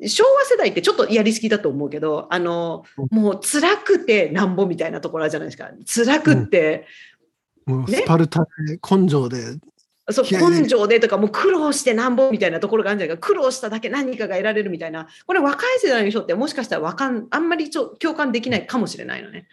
昭和世代ってちょっとやりすぎだと思うけど、あの、もう辛くてなんぼみたいなところあるじゃないですか。辛くって、もうスパルタで根性で。そう根性でとかもう苦労してなんぼみたいなところがあるんじゃないか。苦労しただけ何かが得られるみたいな。これ若い世代の人ってもしかしたらわかんあんまりちょ共感できないかもしれないのね。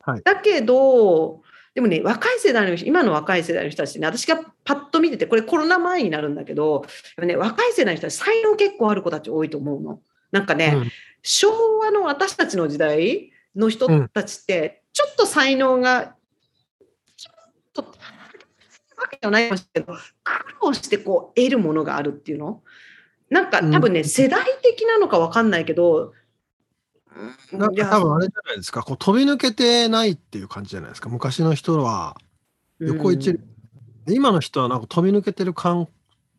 はい、だけどでもね若い世代の人今の若い世代の人たちね私がパッと見ててこれコロナ前になるんだけどね、若い世代の人たち才能結構ある子たち多いと思うの。なんかね、うん、昭和の私たちの時代の人たちって、ちょっと才能がとわけじゃないかもしれないけど苦労してこう得るものがあるっていうの。なんか多分ね、うん、世代的なのか分かんないけどなんか多分あれじゃないですか。こう飛び抜けてないっていう感じじゃないですか昔の人は。横一、うん、今の人はなんか飛び抜けてる感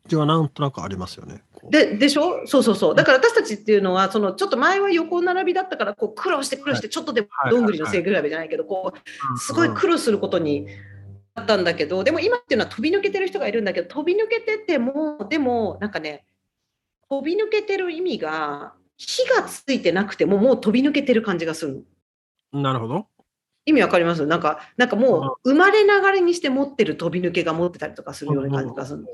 じはなんとなくありますよね。ででしょ？そうそうそう。だから私たちっていうのは、そのちょっと前は横並びだったから、こう苦労して苦労して、ちょっとでもどんぐりの背比べじゃないけど、こう、すごい苦労することにあったんだけど、でも今っていうのは飛び抜けてる人がいるんだけど、飛び抜けてても、でもなんかね、飛び抜けてる意味が、火がついてなくても、もう飛び抜けてる感じがするの。なるほど。意味わかります？なんか、なんかもう生まれながらにして持ってる飛び抜けが持ってたりとかするような感じがする。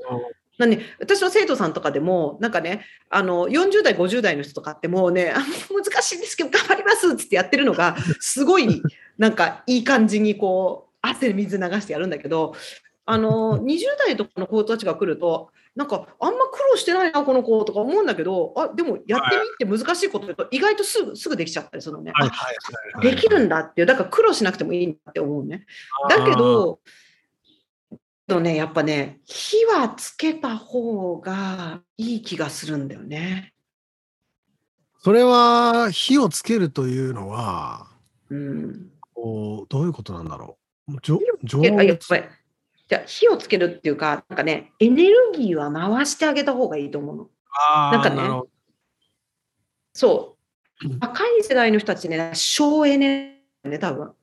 なんで私の生徒さんとかでもなんかねあの40代50代の人とかってもうねあ難しいんですけど頑張りますっつってやってるのがすごいなんかいい感じにこう汗水流してやるんだけど、あの、20代とかの子たちが来ると、なんか、あんま苦労してないな、この子とか思うんだけだあ、でもやってみて難しいこと言うと、意外とすぐ、すぐできちゃったりするのね。できるんだっていう、だから苦労しなくてもいいんだって思うね。だけど、とね、やっぱね、火はつけた方がいい気がするんだよね。それは火をつけるというのは、うん、こうどういうことなんだろう。じょあやっぱりじゃ火をつけるっていうか、なんかね、エネルギーは回してあげた方がいいと思うの。なんかね、そう、若い世代の人たちね、省エネね、多分。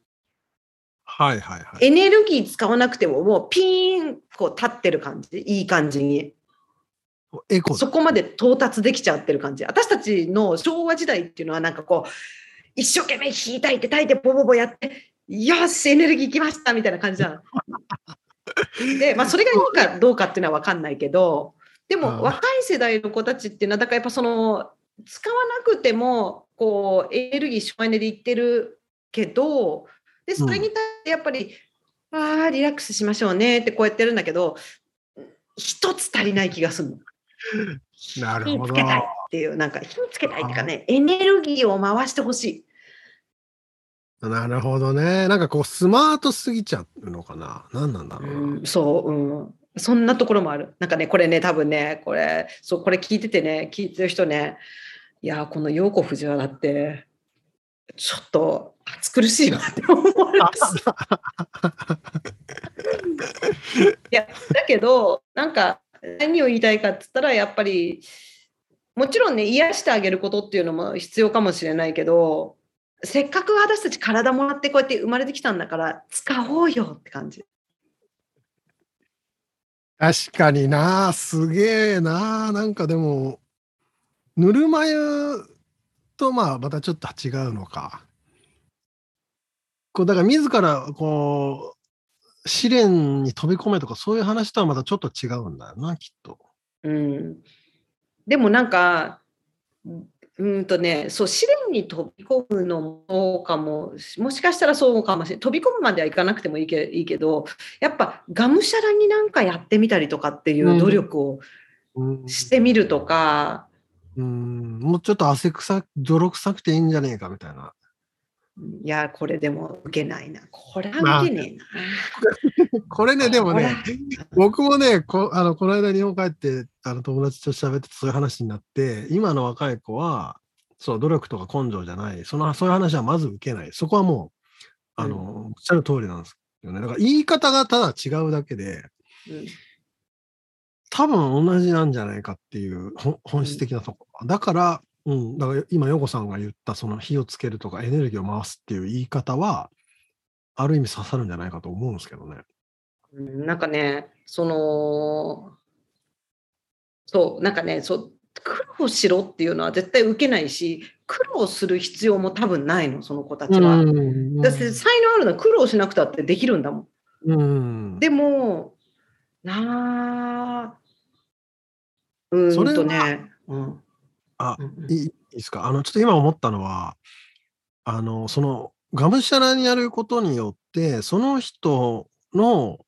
はいはいはい。エネルギー使わなくても、もうピーンこう立ってる感じ、いい感じに。エコそこまで到達できちゃってる感じ。私たちの昭和時代っていうのは、なんかこう、一生懸命引いたいて、たいて、ボボボやって、よし、エネルギーきましたみたいな感じじゃん。で、まあ、それがいいかどうかっていうのは分かんないけど、でも若い世代の子たちっていうのは、だからやっぱその、使わなくても、こう、エネルギー省エネでいってるけど、で、それに対してやっぱり、うん、ああ、リラックスしましょうねってこうやってるんだけど、一つ足りない気がするの。なるほど。火つけたいっていう、なんか火つけたいっていうかね、エネルギーを回してほしい。なるほどね。なんかこう、スマートすぎちゃうのかな？何なんだろうな。うん、そう、うん。そんなところもある。なんかね、これね、多分ね、これ、そう、これ聞いててね、聞いてる人ね、いや、この陽子藤原って、ちょっと暑苦しいわって思います。いや、だけど、なんか、何を言いたいかって言ったら、やっぱり、もちろんね、癒してあげることっていうのも必要かもしれないけど、せっかく私たち体もらってこうやって生まれてきたんだから使おうよって感じ。確かになすげえななんかでもぬるま湯とまあまたちょっと違うのか。こうだから自らこう試練に飛び込めとかそういう話とはまたちょっと違うんだよなきっと。うん、でもなんかうんとね、そう試練に飛び込むのもかももしかしたらそうかもしれない。飛び込むまではいかなくてもいいけいいけどやっぱがむしゃらになんかやってみたりとかっていう努力をしてみるとか、うん、もうちょっと汗臭泥臭くていいんじゃねえかみたいな。いや、これでも受けないな。これは受けねえな。まあ、これね、でもね、僕もね、こあのこの間日本帰ってあの友達と喋ってそういう話になって、今の若い子は、そう、努力とか根性じゃない、そのそういう話はまず受けない。そこはもう、あの、うん、おっしゃる通りなんですよね。だから言い方がただ違うだけで、うん、多分同じなんじゃないかっていう本質的なとこだから、うん、だから今、ヨコさんが言ったその火をつけるとかエネルギーを回すっていう言い方は、ある意味刺さるんじゃないかと思うんですけどね。なんかね、その、そう、なんかね、そう苦労しろっていうのは絶対受けないし、苦労する必要も多分ないの、その子たちは。だって才能あるのは苦労しなくたってできるんだもん。うん、でも、なあ、うんとね、うん、あ、いいですか。あの、ちょっと今思ったのは、あの、その、がむしゃらにやることによって、その人の、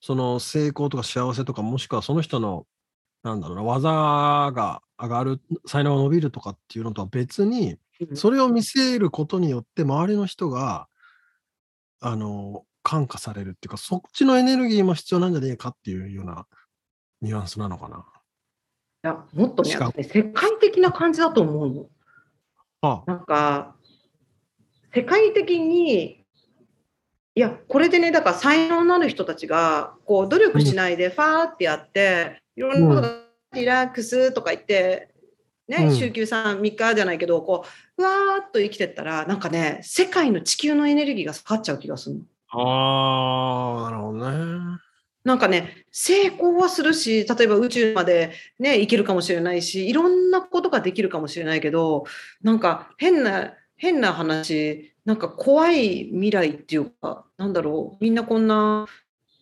その成功とか幸せとか、もしくはその人の、なんだろうな、技が上がる、才能が伸びるとかっていうのとは別に、それを見せることによって、周りの人が、あの、感化されるっていうか、そっちのエネルギーも必要なんじゃねえかっていうようなニュアンスなのかな。や、もっとね、世界的な感じだと思うの。ああなんか、世界的に、いや、これでね、だから才能のある人たちが、こう、努力しないで、ファーってやって、いろんなことリラックスとか言って、ね、うん、週休3、3日じゃないけど、こう、ふわーっと生きてったら、なんかね、世界の地球のエネルギーが下がっちゃう気がするの。ああ、なるほどね。なんかね、成功はするし、例えば宇宙までね、行けるかもしれないし、いろんなことができるかもしれないけど、なんか変な、変な話、なんか怖い未来っていうか、なんだろう、みんなこんな、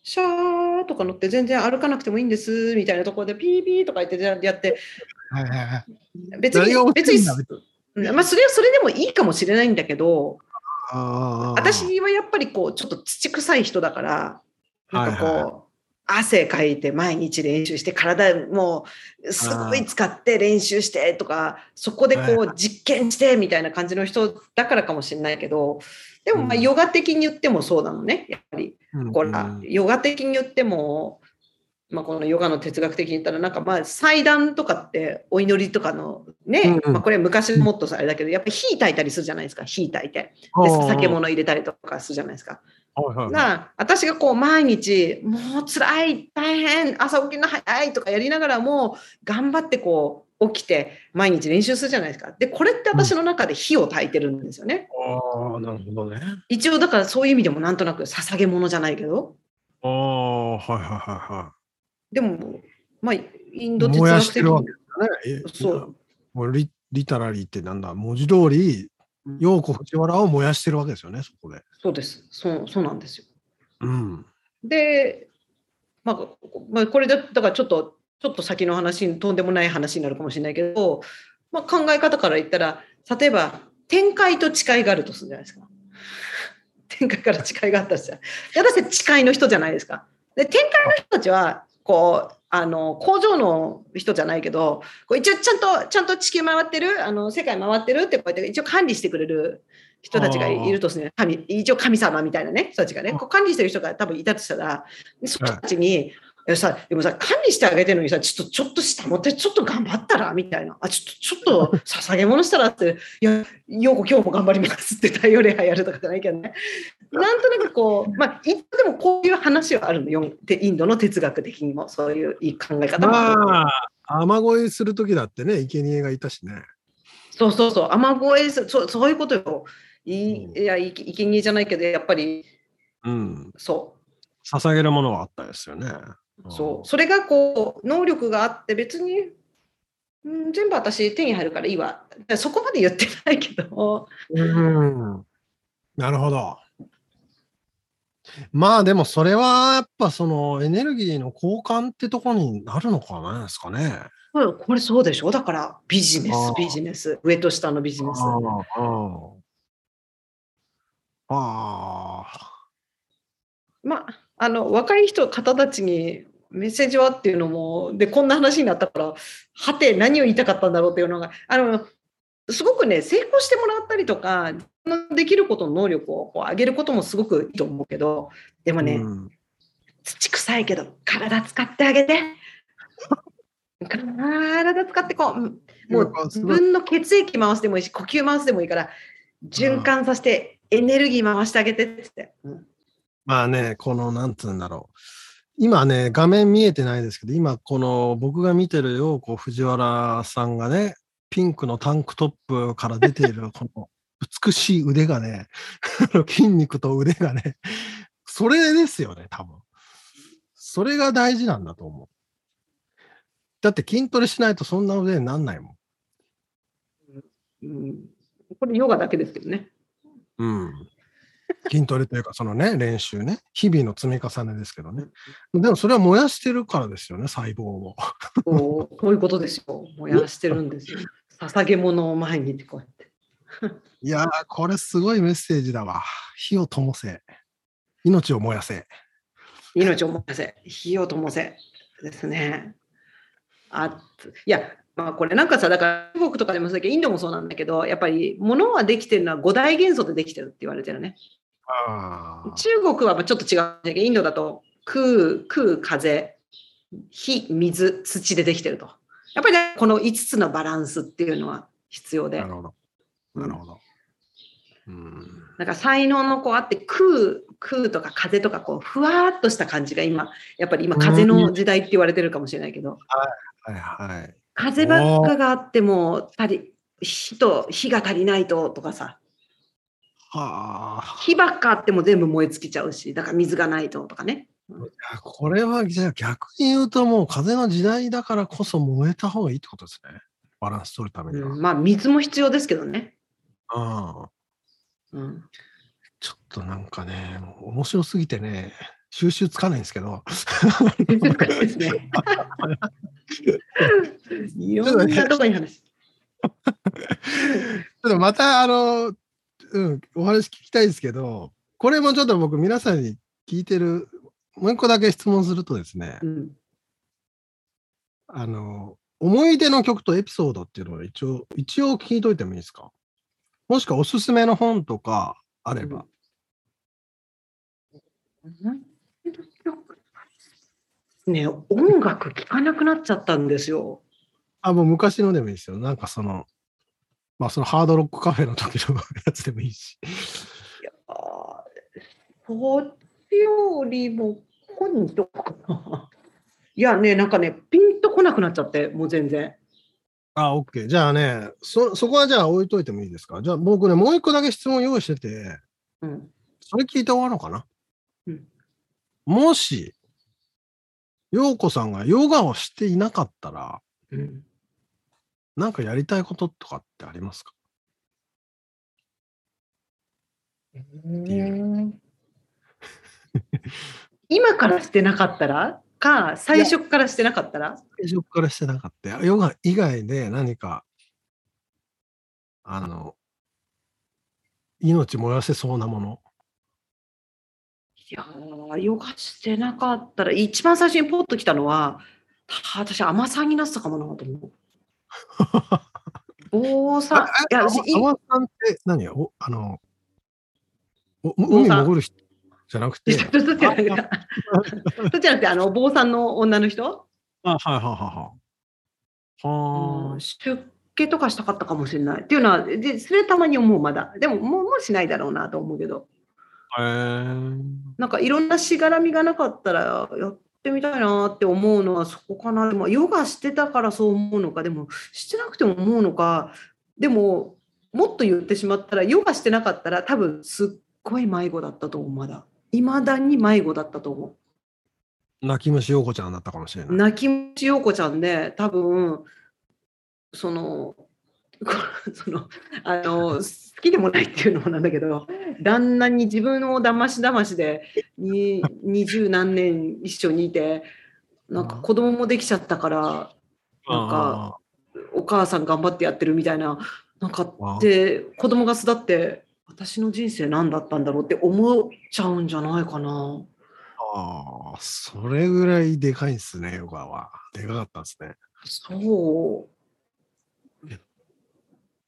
シャーとか乗って全然歩かなくてもいいんですみたいなところでピーピーとか言ってやって、別に、別に、まあそれはそれでもいいかもしれないんだけど、私はやっぱりこう、ちょっと土臭い人だから、なんかこう、はいはい汗かいて毎日練習して体もうすごい使って練習してとかそこでこう実験してみたいな感じの人だからかもしれないけどでもまあヨガ的に言ってもそうなのねやっぱり。これヨガ的に言ってもまあ、このヨガの哲学的に言ったらなんかまあ祭壇とかってお祈りとかのね、まあ、これは昔もっとあれだけどやっぱり火焚いたりするじゃないですか。火焚いて。で酒物入れたりとかするじゃないですか。はいはい、な私がこう毎日もう辛い大変朝起きるの早いとかやりながらも頑張ってこう起きて毎日練習するじゃないですか。でこれって私の中で火を焚いてるんですよね。うん、ああなるほどね。一応だからそういう意味でもなんとなく捧げ物じゃないけど。ああはいはいはいはい。でもまあインド哲学的に。そう。もうリリタラリーってなんだ？文字通り陽子藤原を燃やしてるわけですよね、そこで。そうです。そうそうなんですよ。うん、で、まあ、まあ、これで、だからちょっと、ちょっと先の話とんでもない話になるかもしれないけど、まあ、考え方から言ったら、例えば、展開と誓いがあるとするじゃないですか。展開から誓いがあったらじゃ私誓いの人じゃないですか。で、展開の人たちは、こう、あの工場の人じゃないけどこう一応ちゃんとちゃんと地球回ってるあの世界回ってるってこうやって一応管理してくれる人たちがいるとすね。神一応神様みたいなね人たちがね。こう管理してる人が多分いたとしたらその人たちにやさ、でもさ、管理してあげてるのにさ、ちょっと、ちょっと下持って、ちょっと頑張ったらみたいな。あ、ちょっと、ちょっと、捧げ物したらって、いや、ようこ今日も頑張りますって太陽礼拝やるとかじゃないけどね。なんとなくこう、まあ、でもこういう話はあるのよ。インドの哲学的にも、そういう考え方もある。まあ、雨乞いするときだってね、生贄がいたしね。そうそうそう、雨乞いすそう、そういうことよ。いいや、生贄じゃないけど、やっぱり、うん、そう。捧げるものはあったですよね。そうそれがこう能力があって別にうん、全部私手に入るからいいわ。そこまで言ってないけど。うん。なるほど。まあでもそれはやっぱそのエネルギーの交換ってとこになるのかなですかね。これそうでしょだからビジネス、ビジネス。上と下のビジネス。ああ。まあ、あの、若い人、方たちにメッセージはっていうのも、で、こんな話になったから、はて、何を言いたかったんだろうっていうのが、あの、すごくね、成功してもらったりとか、できることの能力をこう上げることもすごくいいと思うけど、でもね、うん、土臭いけど、体使ってあげて。体使ってこう、もう自分の血液回してもいいし、呼吸回してもいいから、循環させて、エネルギー回してあげてって。うん、まあね、この、なんつうんだろう。今ね、画面見えてないですけど、今、この僕が見てるよ、こう藤原さんがね、ピンクのタンクトップから出ている、この美しい腕がね、筋肉と腕がね、それですよね、多分。それが大事なんだと思う。だって筋トレしないとそんな腕になんないもん。うん、これヨガだけですけどね。うん。筋トレというか、そのね、練習ね、日々の積み重ねですけどね。でもそれは燃やしてるからですよね、細胞を。そうそういうことですよ。燃やしてるんですよ。捧げ物を前にこうやって。いやー、これすごいメッセージだわ。火を灯せ。命を燃やせ。命を燃やせ。火を灯せ。ですね。あいや、まあ、これなんかさ、だから中国とかでもそうだけど、インドもそうなんだけど、やっぱり物はできてるのは五大元素でできてるって言われてるね。中国はちょっと違うんだけど、インドだと空、空、風、火、水、土でできてると。やっぱり、ね、この5つのバランスっていうのは必要で。なるほど。なるほど。うん、なんか才能のこうあって空空とか風とかこうふわっとした感じが今やっぱり今風の時代って言われてるかもしれないけど、はい。はいはい、風ばっかがあっても足り火と火が足りないととかさはあ、火ばっかあっても全部燃え尽きちゃうしだから水がないととかね。これはじゃあ逆に言うともう風の時代だからこそ燃えた方がいいってことですね。バランス取るためには。うん、まあ水も必要ですけどね。ああ。うん。ちょっとなんかね、面白すぎてね、収集つかないんですけど。いろんなとこに話。ちょっとまたあのうん、お話聞きたいですけど、これもちょっと僕、皆さんに聞いてる、もう一個だけ質問するとですね、うん、あの、思い出の曲とエピソードっていうのを一応、一応聞いといてもいいですか？もしくはおすすめの本とかあれば。ね音楽聴かなくなっちゃったんですよ。あ、もう昔のでもいいですよ。なんかその、まあ、そのハードロックカフェの時の やつでもいいし。いやそっちよりも本とかな。いやね、なんかね、ピンとこなくなっちゃって、もう全然。あ、OK。じゃあね、そ、そこはじゃあ置いといてもいいですか？じゃあ僕ね、もう一個だけ質問用意してて、うん、それ聞いて終わろうかな。うん、もし、陽子さんがヨガをしていなかったら、うんなんかやりたいこととかってありますか？今からしてなかったら？か、最初からしてなかったら？最初からしてなかった。ヨガ以外で何か、あの、命燃やせそうなもの。いやー、ヨガしてなかったら、一番最初にポッと来たのは、私、甘さんになってたかもなと思う。坊さん。いや、私、浜さんって何？おあの、お海潜る人じゃなくて？そっちじゃなくて、そっちじゃなくて、あの、坊さんの女の人？あ、はいはいはいはい。はあ。出家とかしたかったかもしれない。っていうのは、でそれたまに思う、まだ。でも、もうもうしないだろうなと思うけど。へなんかいろんなしがらみがなかったらやっってみたいなって思うのはそこかな。でもヨガしてたからそう思うのか、でもしてなくても思うのか、でももっと言ってしまったらヨガしてなかったら多分すっごい迷子だったと思う、まだ。いまだに迷子だったと思う。泣き虫陽子ちゃんだったかもしれない。泣き虫陽子ちゃんで多分その そのあの好きでもないっていうのもなんだけど旦那に自分をだましだましで二十何年一緒にいてなんか子供もできちゃったからなんかお母さん頑張ってやってるみたいななんかで子供が巣立って私の人生何だったんだろうって思っちゃうんじゃないかな。ああ、それぐらいでかいんですね、ヨガは。でかかったんですね。そう。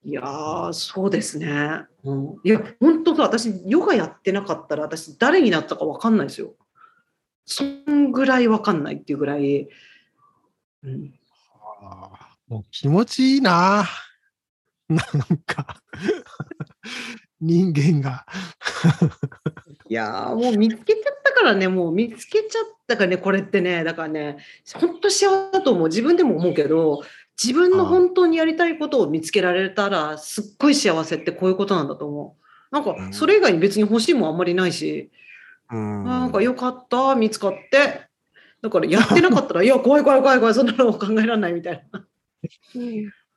いやー、そうですね。うん、いや、本当さ、私、ヨガやってなかったら、私、誰になったか分かんないですよ。そんぐらい分かんないっていうぐらい。うん、はあ、もう気持ちいいな。なんか 人間がいやもう見つけちゃったからね、もう見つけちゃったからね、これってね、だからね、本当幸せだと思う。自分でも思うけど、自分の本当にやりたいことを見つけられたら、すっごい幸せってこういうことなんだと思う。なんか、それ以外に別に欲しいもんあんまりないし、うん、なんかよかった、見つかって。だからやってなかったら、いや、怖い怖い怖い怖い、そんなの考えられないみたいな。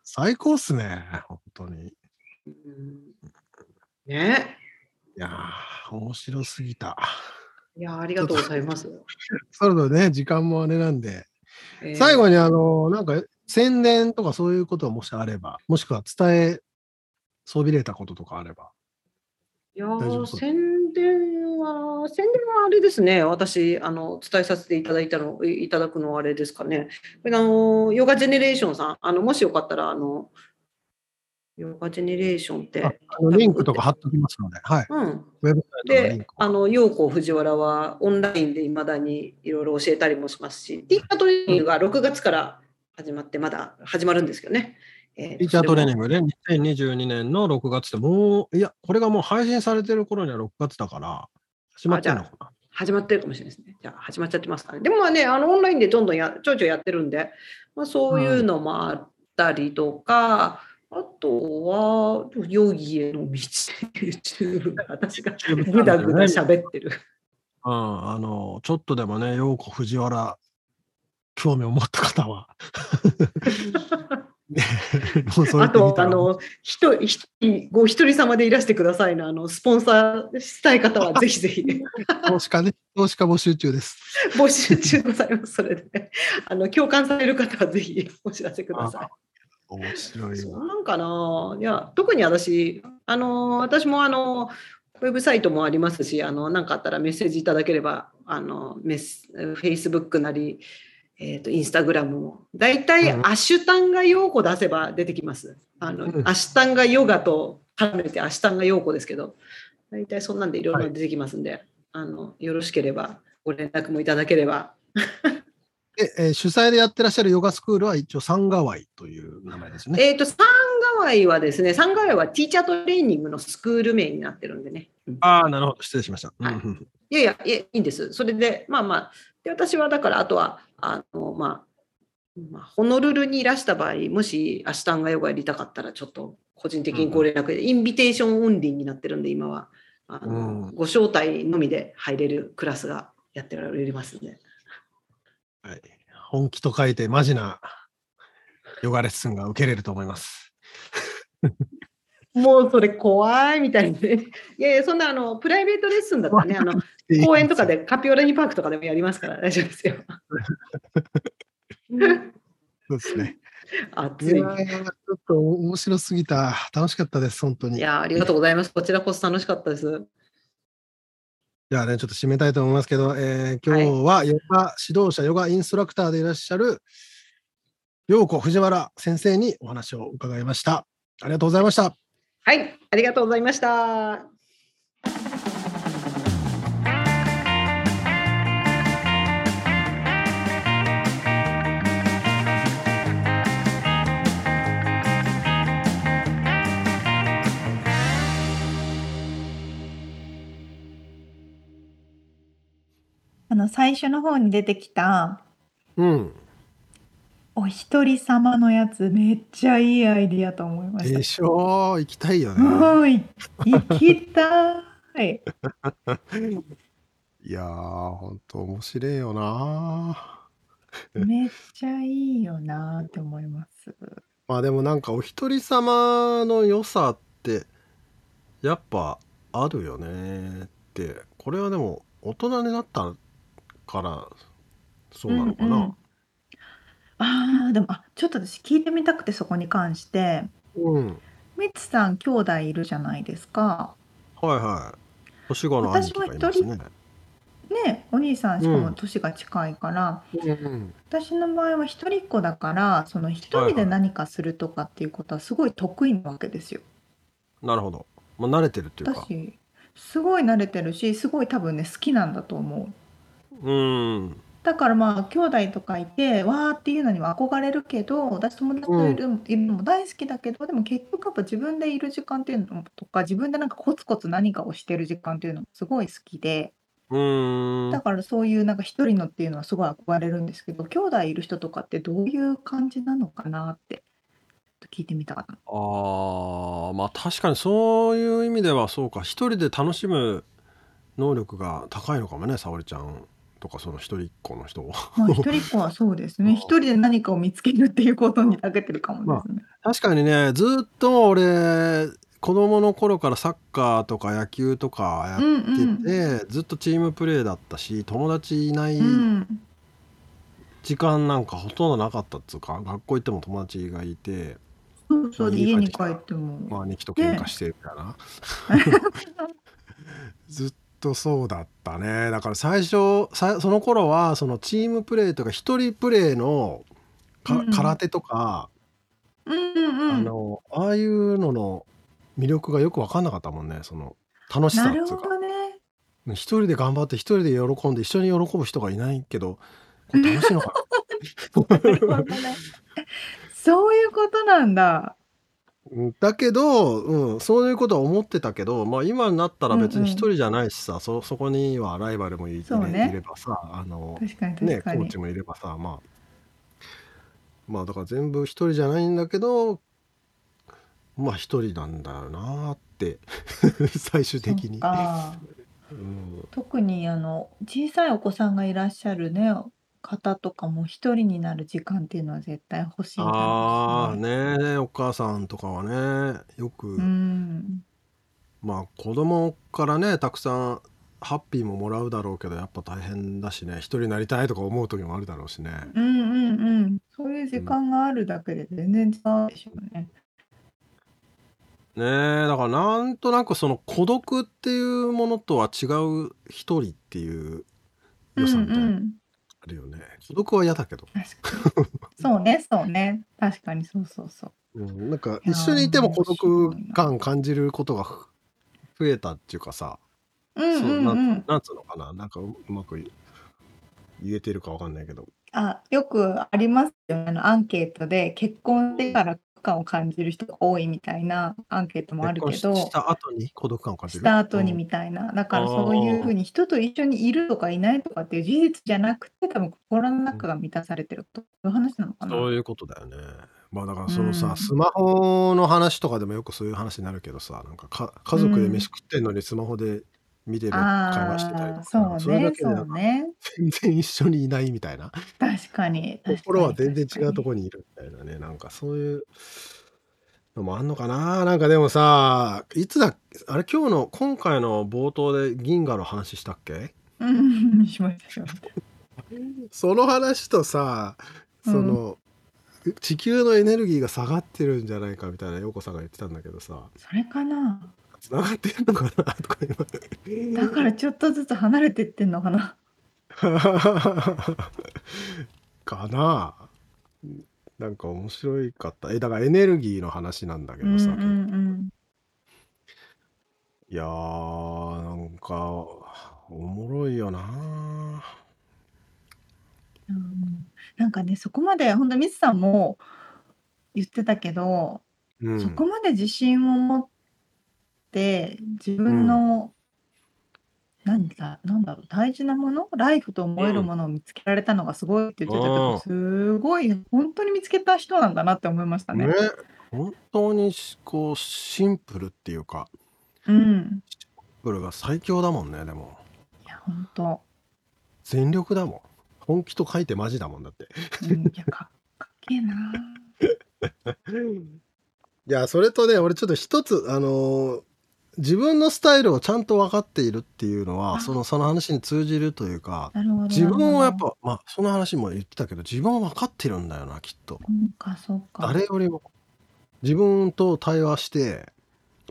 最高っすね、本当に。ねいや面白すぎた。いやありがとうございます。そろそろね、時間もあれなんで、えー、最後にあの、なんか宣伝とかそういうことがもしあれば、もしくは伝えそびれたこととかあれば。いや宣伝は、宣伝はあれですね、私、あの伝えさせていただいたの、いただくのはあれですかね。あのヨガジェネレーションさん、あのもしよかったら、あのヨガジェネレーションって。あのリンクとか貼っときますので。はい。うん。ウェブで、あの、陽子藤原はオンラインでいまだにいろいろ教えたりもしますし、ティーチャートレーニングが6月から始まって、まだ始まるんですけどね。えー、ティーチャートレーニングで2022年の6月でもう、いや、これがもう配信されてる頃には6月だから、始まってるのかな？始まってるかもしれないですね。じゃあ始まっちゃってますかね。でもまあね、あのオンラインでどんどんやちょいちょいやってるんで、まあ、そういうのもあったりとか、あとは、ヨギへの道、YouTube 私がぐだぐだ喋ってる。うん、あの、ちょっとでもね、陽子藤原、興味を持った方は。あと、あの、一人、ご一人様でいらしてくださいな、あの、スポンサーしたい方は ぜひぜひ。投資家ね、投資家募集中です。募集中ございます、それで。あの、共感される方はぜひお知らせください。面白いそうなんかな。いや、特に私、あの、私もあの、ウェブサイトもありますし、あの、何かあったらメッセージいただければ、あの、メス、フェイスブックなり、えっ、ー、と、インスタグラムも。大体、アシュタンガ用語出せば出てきます。あの、うん、アシュタンガヨガと絡めてアシュタンガ用語ですけど、大体そんなんでいろいろ出てきますんで、はい、あの、よろしければご連絡もいただければ。で、えー、主催でやってらっしゃるヨガスクールは一応サンガワイという名前ですね。えっ、ー、と、サンガワイはですね、サンガワイは teacher training のスクール名になってるんでね。ああ、なるほど。失礼しました。はい、いやいや、いいんです。それで、まあまあ、で私はだからあとは、あの、まあ、まあ、ホノルルにいらした場合、もしアシュタンガヨガやりたかったら、ちょっと個人的にご連絡で、うん、 invitation only になってるんで、今は。あの、うん、ご招待のみで入れるクラスがやってられますんで。はい。本気と書いてマジなヨガレッスンが受けれると思います。もうそれ怖いみたいに、ね、いやいや、そんなあのプライベートレッスンだったらね、あの 公園とかでカピオラニパークとかでもやりますから大丈夫ですよ。そうですね。熱い。いちょっと面白すぎた。楽しかったです、本当に。いや、ありがとうございます。こちらこそ楽しかったです。じゃあね、ちょっと締めたいと思いますけど、えー、今日はヨガ指導者、ヨガインストラクターでいらっしゃる、陽子藤原先生にお話を伺いました。ありがとうございました。はい、ありがとうございました。の最初の方に出てきたうん。お一人様のやつめっちゃいいアイディアと思いましでしょ？う。行きたいよね。うん、い行きたい。いやー、ほんと面白いよなめっちゃいいよなって思います。まあでもなんかお一人様の良さってやっぱあるよねってこれはでも大人になったからそうなのかな。ああ、でも、あ、ちょっと私聞いてみたくて、そこに関して。うん。ミツさん兄弟いるじゃないですか。はいはい。年子の兄私貴がいますね。ね、お兄さんしかも年が近いから、うんうん。私の場合は一人っ子だから、その一人で何かするとかっていうことはすごい得意なわけですよ。なるほど。まあ、慣れてるっていうか。私、すごい慣れてるし、すごい多分ね、好きなんだと思う。うん。だからまあ兄弟とかいてわーっていうのには憧れるけど私友達といるいるのも大好きだけどでも結局やっぱ自分でいる時間っていうのとか自分でなんかコツコツ何かをしてる時間っていうのもすごい好きでだからそういうなんか一人のっていうのはすごい憧れるんですけど兄弟いる人とかってどういう感じなのかなって聞いてみたかった。ああ、まあ確かにそういう意味ではそうか。一人で楽しむ能力が高いのかもね沙織ちゃんとかその一人っ子の人まあ、一人っ子はそうですね。一人で何かを見つけるっていうことに長けてるかもですね。確かにねずっと俺子供の頃からサッカーとか野球とかやってて、うんうん、ずっとチームプレーだったし友達いない時間なんかほとんどなかったっつうか、学校行っても友達がいてそうそう家に帰っても。まあ兄貴と喧嘩してるから、ね、ずっとそうだったねだから最初さその頃はそのチームプレーとか一人プレーのか、うん空手とか、うんうんあのああいうのの魅力がよく分かんなかったもんねその楽しさなっるつうほかどね。一人で頑張って一人で喜んで一緒に喜ぶ人がいないけど これ楽しいのかな？ね。そういうことなんだ。だけど、うん、そういうことは思ってたけど、まあ、今になったら別に一人じゃないしさ、そそこにはライバルもい,、ね。いればさあの、ね、コーチもいればさまあまあだから全部一人じゃないんだけどまあ一人なんだよなって 最終的に。うん、特にあの小さいお子さんがいらっしゃるね方とかも一人になる時間っていうのは絶対欲しいだろああねお母さんとかはねよく、うん。まあ子供からねたくさんハッピーももらうだろうけどやっぱ大変だしね一人になりたいとか思う時もあるだろうしね。うんうんうん。そういう時間があるだけで全然違うでしょうね。ねえだからなんとなくその孤独っていうものとは違う一人っていう良さみたいなるよね。孤独は嫌だけど。確かに。そうね、そうね。確かにそうそうそう。うん、なんか一緒にいても孤独感感じることが増えたっていうかさ、うんうんうん、なんなんつうのかな、なんかうまく言えてるかわかんないけど。あ、よくありますよ。あのアンケートで結婚してから感を感じる人が多いみたいなアンケートもあるけど、した後に孤独感を感じる？した後にみたいな。だからそういうふうに人と一緒にいるとかいないとかっていう事実じゃなくて、多分心の中が満たされてると、そういう話なのかな。そういうことだよね。まあだからそのさ、うん、スマホの話とかでもよくそういう話になるけどさ、なんかか家族で飯食ってんのにスマホで見てる会話してたりとか、そうね、そうね。全然一緒にいないみたいな。確かに。心は全然違うところにいるみたいなね、なんかそういうのもあんのかななんかでもさ、いつだ、あれ今日の、今回の冒頭で銀河の話したっけ？うん、しましたその話とさ、その、うん、地球のエネルギーが下がってるんじゃないかみたいな陽子さんが言ってたんだけどさ。それかなつながってるのかなとか今。だからちょっとずつ離れてってんのかな。かな。なんか面白いかった。えだからエネルギーの話なんだけどさ、うんうんうん。いやーなんかおもろいよな。うん、なんかねそこまで本当ミスさんも言ってたけど、うそこまで自信を持っって自分の何かなんだろう大事なものライフと思えるものを見つけられたのがすごいって言ってたけど、すごい本当に見つけた人なんだなって思いましたね。ね本当にこうシンプルっていうかうん。シンプルが最強だもんねでもいや本当。全力だもん本気と書いてマジだもんだってうん、いやかかっけえな。いや、それとね、俺ちょっと一つ、あのー自分のスタイルをちゃんと分かっているっていうのは、そのその話に通じるというか、自分をやっぱ、まあ、その話も言ってたけど、自分は分かってるんだよな、きっと。うんか、そうか。誰よりも。自分と対話して、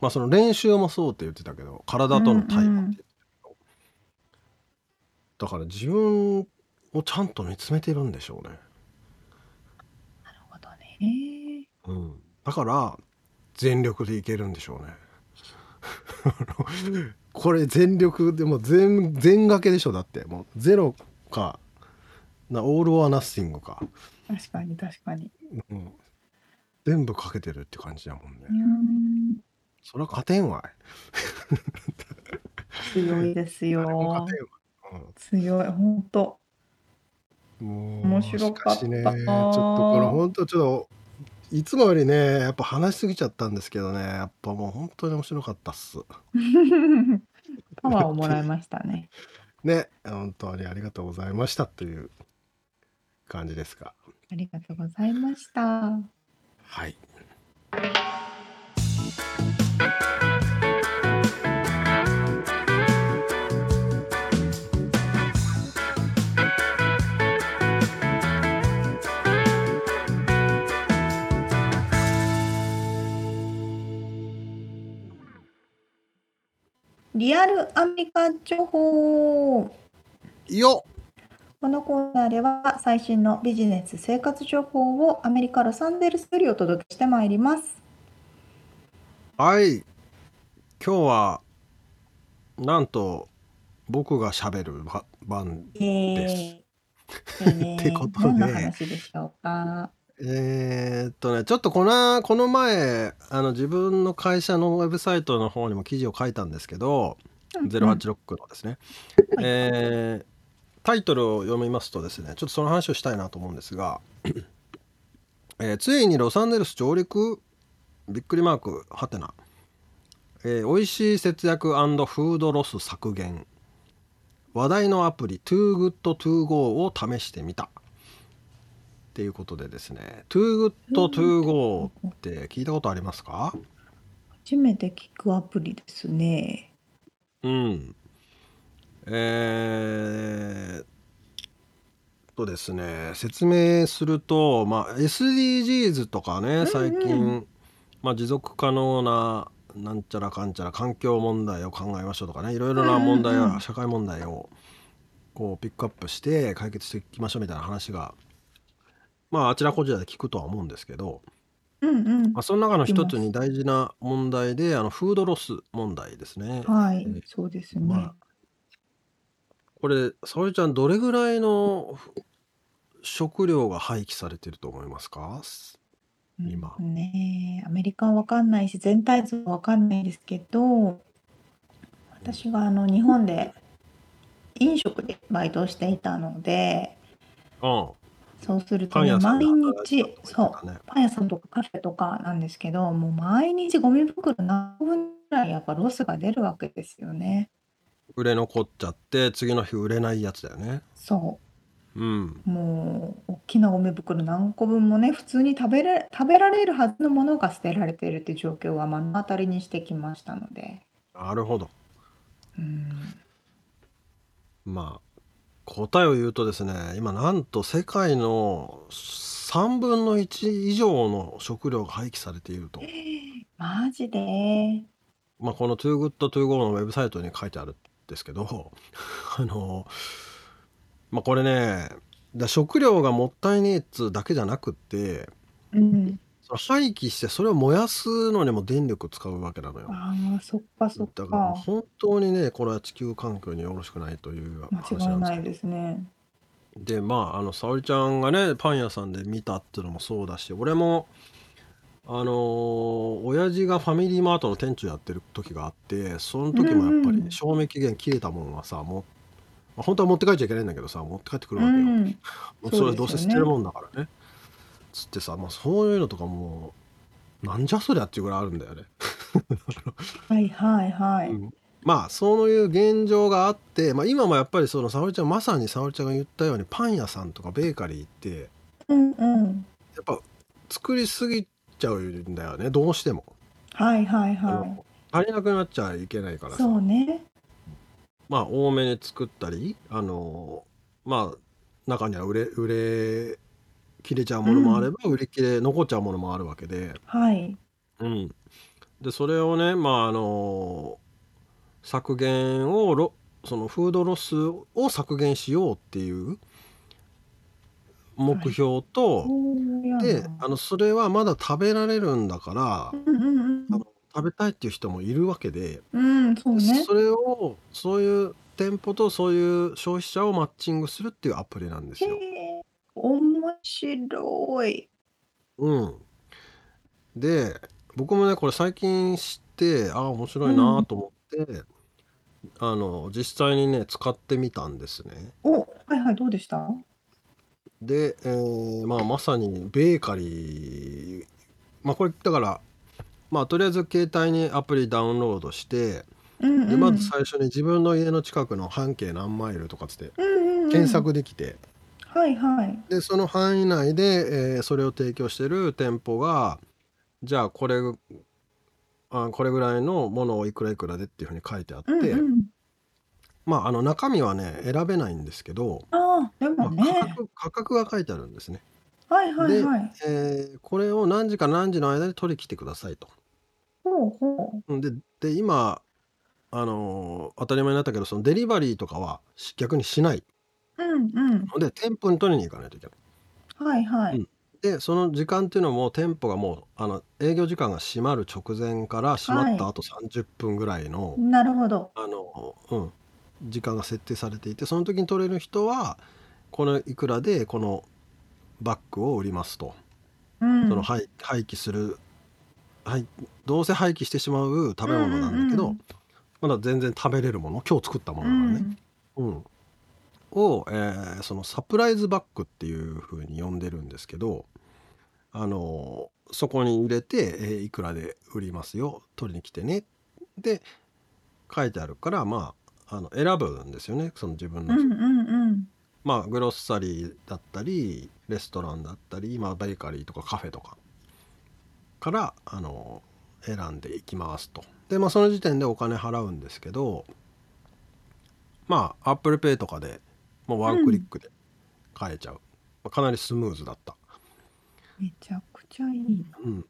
まあその練習もそうって言ってたけど、体との対話って言ってたけど、だから自分をちゃんと見つめてるんでしょうね。なるほどね。うん。だから、全力でいけるんでしょうね。これ全力でも全全掛けでしょだって。もうゼロかなオール・オア・ナッシングか、確かに確かに。うん、全部かけてるって感じだもんね。うん。それは勝てんわ強いですよ。勝てんわ、強い、本当。うん、も面う白かった。ねちょっとこれ本当ちょっといつもよりねやっぱ話しすぎちゃったんですけどねやっぱもう本当に面白かったっす パワーをもらいましたね。ね本当にありがとうございましたという感じですかありがとうございました。はいリアルアメリカ情報。よっこのコーナーでは最新のビジネス生活情報をアメリカ・ロサンゼルスよりお届けしてまいります。はい。今日は、なんと、僕が喋るば番。イエーイ。え ってことでどんな話でしょうか？えーっとね、ちょっとこの、この前、あの、自分の会社のウェブサイトの方にも記事を書いたんですけど、086のですね。えータイトルを読みますとですね、ちょっとその話をしたいなと思うんですが、えーついにロサンゼルス上陸びっくりマークはてな、えー美味しい節約フードロス削減。話題のアプリ Too Good To Go を試してみたっていうことでですね Too Good To Go って聞いたことありますか？初めて聞くアプリですね。うん。えーっとですね、説明すると、まあ、SDGs とかね、最近、まあ、持続可能な、なんちゃらかんちゃら環境問題を考えましょうとかね、いろいろな問題や社会問題を、こう、ピックアップして解決していきましょうみたいな話が、まあ、あちらこちらで聞くとは思うんですけど、うんうんまあ、。その中の一つに大事な問題で、あの、フードロス問題ですね。はいえー、そうですねまあ。これ沙織ちゃんどれぐらいのふ食料が廃棄されてると思いますか？今うんねえアメリカはわかんないし、全体図はわかんないですけど、私があの日本で飲食でバイトをしていたので、うんそうするとね、パン屋さんで毎働いて日、たそう、とかね。パン屋さんとかカフェとかなんですけど、もう毎日ゴミ袋何個分ぐらいやっぱロスが出るわけですよね。売れ残っちゃって次の日売れないやつだよね。そう。ん。う、もう大きなゴミ袋何個分もね、普通に食べれ、食べられるはずのものが捨てられているっていう状況は目の当たりにしてきましたので、なるほど。うん、まあ答えを言うとですね今なんと世界の3分の1以上の食料が廃棄されていると、マジで？まあ、この Too Good To Go のウェブサイトに書いてあるんですけど あのまあこれねだ食料がもったいねえっつうだけじゃなくってうん。その廃棄してそれを燃やすのにも電力使うわけなのよ。ああ、そっかそっだからか。本当にねこれは地球環境によろしくないという間話違いなんですけどないですね。でまああの沙織ちゃんがねパン屋さんで見たっていうのもそうだし俺もあのー親父がファミリーマートの店長やってる時があってその時もやっぱうんり賞味期限切れたもんはさもうまあ本当は持って帰っちゃいけないんだけどさ持って帰ってくうるわけよ。う それどうせ捨てるん。もんだからね。つってさ、まあ、そういうのとかもうなんじゃそりゃっていうぐらいあるんだよね。はいはいはい。うんまあそういう現状があって、まあ、今もやっぱりその沙織ちゃんまさに沙織ちゃんが言ったようにパン屋さんとかベーカリーってうんうん。やっぱ作りすぎちゃうんだよねどうしてもはいはいは足りなくなっちゃいけないかい。らさそうね。まあ多めに作ったりあのまあ中には売れ売れ切れちゃうものもあれば、売り切れ残っちゃうものもあるわけで、はい。うん、でそれをねまああの削減をロそのフードロスを削減しようっていう目標と、そうやでな。あのそれはまだ食べられるんだから、食べたいっていう人もいるわけで、うん。うん、そうね。それをそういう店舗とそういう消費者をマッチングするっていうアプリなんですへよ。え、面白い。うん、で僕もねこれ最近知ってああ面白いなと思って、あの実際にね使ってみたんですね。お、はいはい、どうでした？で、えーまあ、まさにベーカリーまあこれだからまあとりあえず携帯にアプリダウンロードしてうんうん。でまず最初に自分の家の近くの半径何マイルとかつってうんうんうん検索できて、はいはい。でその範囲内で、えーそれを提供してる店舗がじゃあこれあこれぐらいのものをいくらいくらでっていうふうに書いてあって、うんうん。まああの中身はね選べないんですけど、ああ、でまあ。価格価格が書いてあるんですね。はいはいはい。えーこれを何時から何時の間に取り来てくださいと。ほうほうんでで今あのー当たり前になったけどそのデリバリーとかはし逆にしないう。うんうん。ので店舗に取りに行かないといけない。はいはい。うんでその時間っていうのも店舗がもうあの営業時間が閉まる直前から閉まった後30分ぐらいの、なるほど。あのうん、時間が設定されていてその時に取れる人はこのいくらでこのバッグを売りますと。うん。その廃廃棄する、はい、どうせ廃棄してしまう食べ物なんだけど、うんうんまだ全然食べれるもの今日作ったもうのなのね、ん。うんを、えーそのサプライズバッグっていう風に呼んでるんですけどあのそこに入れて、えーいくらで売りますよ取りに来てねで書いてあるからまああの選ぶんですよねその自分の、うんうんうん。まあグロッサリーだったりレストランだったり、まあ、ベーカリーとかカフェとかからあの選んでいきますと。でまあその時点でお金払うんですけどまあ ApplePay とかでもうワンクリックで買えちゃう、まあかなりスムーズだった。めちゃくちゃいいな。うん、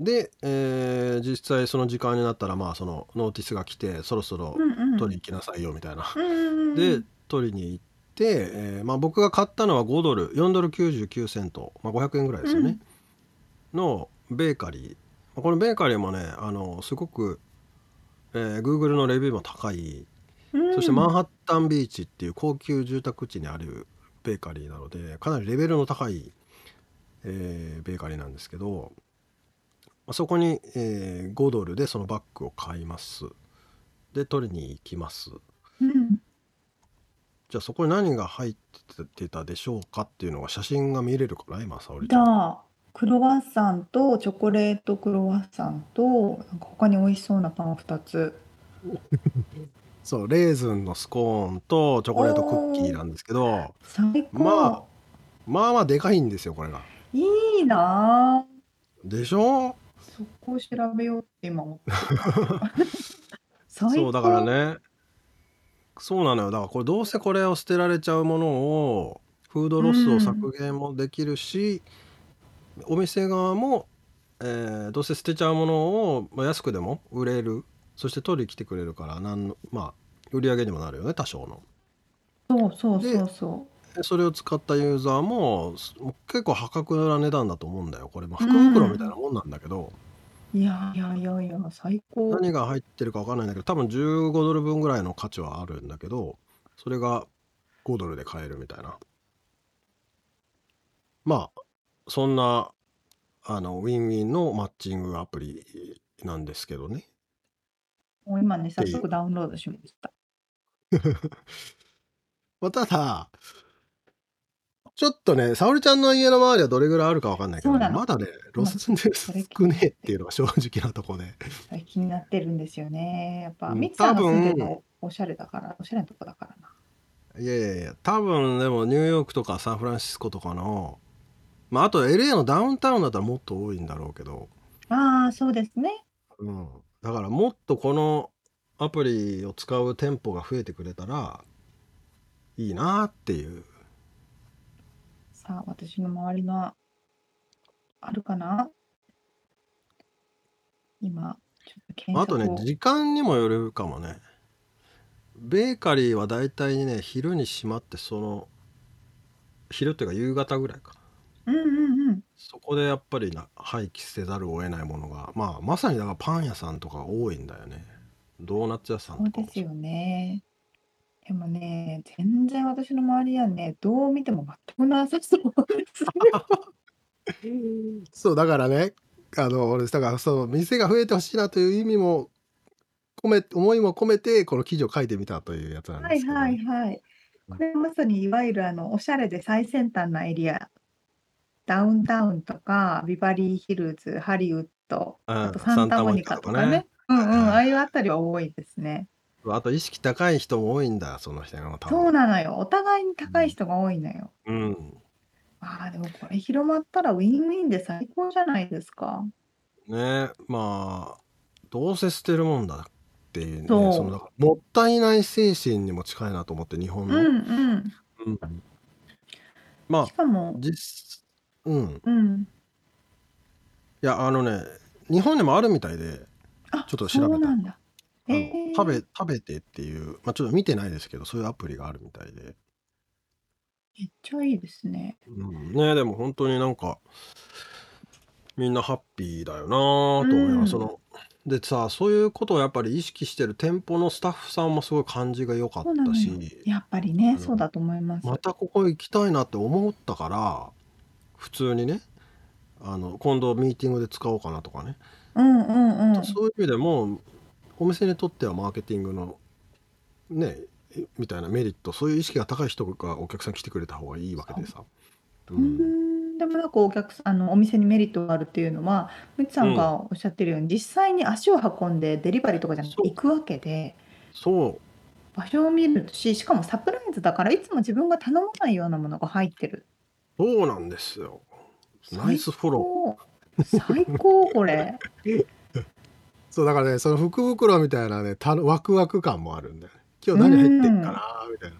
で、えー実際その時間になったらまあそのノーティスが来てそろそろうんうん。取りに行きなさいよみたいな。うん。で取りに行って、えーまあ、僕が買ったのは5ドル4ドル99セント、まあ、500円ぐらいですよね、のベーカリーまあこのベーカリーもねあのすごく、えー Google のレビューも高いうん、そしてマンハッタンビーチっていう高級住宅地にあるベーカリーなのでかなりレベルの高い、えーベーカリーなんですけどまあそこに、えー5ドルでそのバッグを買いますで取りに行きますうん。じゃあそこに何が入ってたでしょうかっていうのが写真が見れるかな今沙織ちゃん。じゃあ、クロワッサンとチョコレートクロワッサンと、なんか他に美味しそうなパン2つ。そうレーズンのスコーンとチョコレートクッキーなんですけど最高。まあまあまあでかいんですよこれが。いいなぁ。でしょ？そこを調べようって今思っ そうだからねそうなのよだからこれどうせこれを捨てられちゃうものをフードロスを削減もできるし、お店側も、えーどうせ捨てちゃうものをまあ安くでも売れるそして取りに来てくれるからなんのまあ売り上げにもなるよね多少の。そうそうそうそでそれを使ったユーザーも結構破格な値段だと思うんだよこれ、まあ、福袋みたいなもんなんだけど、う。いやいやいやいや、最高。何が入ってるか分かんないんだけど多分15ドル分ぐらいの価値はあるんだけどそれが5ドルで買えるみたいなまあそんなあのウィンウィンのマッチングアプリなんですけどねもう今ね、早速ダウンロードしました。まあただちょっとね沙織ちゃんの家の周りはどれぐらいあるか分かんないけど、そうなのまだねロスンでそれ少ねえっていうのが正直なとこで、気になってるんですよね。やっぱ、うんミツさんが住んでるのおしゃれだから、おしゃれなとこだからな。いやいやいや多分でもニューヨークとかサンフランシスコとかのまああと LA のダウンタウンだったらもっと多いんだろうけど、ああ、そうですね。うん、だからもっとこのアプリを使う店舗が増えてくれたらいいなっていうさあ、私の周りのあるかな？今、ちょっと検あとね。時間にもよるかもねベーカリーはだいたいね昼に閉まってその昼っていうか夕方ぐらいかうんうんうん。そこでやっぱりな廃棄せざるを得ないものがまあまさにだからパン屋さんとか多いんだよね。ドーナツ屋さんそうとかも。そうですよね。でもね、全然私の周りはね、どう見ても全くなさそうです そうだからねあの俺だからそう店が増えてほしいなという意味も込め思いも込めてこの記事を書いてみたというやつなんはいですけどはいはい。これまさにいわゆるあのおしゃれで最先端なエリア、ダウンタウンとか、ビバリーヒルズ、ハリウッド、あとうん、サンタモニニカとかね。うんうん、あはあいうあたりは多いですね。い。あと意識高い人も多いんだ、その人が多そう分。なのよ。お互いに高い人が多いのよ。うん。うんああ、でもこれ広まったらウィンウィンで最高じゃないですか。ねまあどうせ捨てるもんだっていうねそのだそからもったいない精神にも近いなと思って日本う。うの。んうん。うん、まあしかも、実うんうん。いやあのね日本でもあるみたいであ、ちょっと調べたらそうなんだ。あえの食べえ食べてっていうまあちょっと見てないですけどそういうアプリがあるみたいで。めっちゃいいですね。うん、ねでも本当になんかみんなハッピーだよなうと思います。そん。のでさそういうことをやっぱり意識してる店舗のスタッフさんもすごい感じが良かった。しやっぱりね、そうだと思いま。ますたここ行きたいなって思ったから普通にねあの今度ミーティングで使おうかなとかねうんうんうん。そういう意味でもお店にとってはマーケティングのねみたいなメリットそういう意識が高い人がお客さん来てくれた方がいいわけでさ。うん、ん、でもなんかお客さん、あのお店にメリットがあるっていうのは、みつさうん、んがおっしゃってるように、実際に足を運んでデリバリーとかじゃなくて行くわけで、そう場所を見るし、しかもサプライズだから、いつも自分が頼まないようなものが入ってる。そうなんですよ。ナイ最スフォロ高。最高、これ。ー。そうだからねその福袋みたいなねたワクワク感もあるんだよね。今う日何入ってんかん。なみたいな。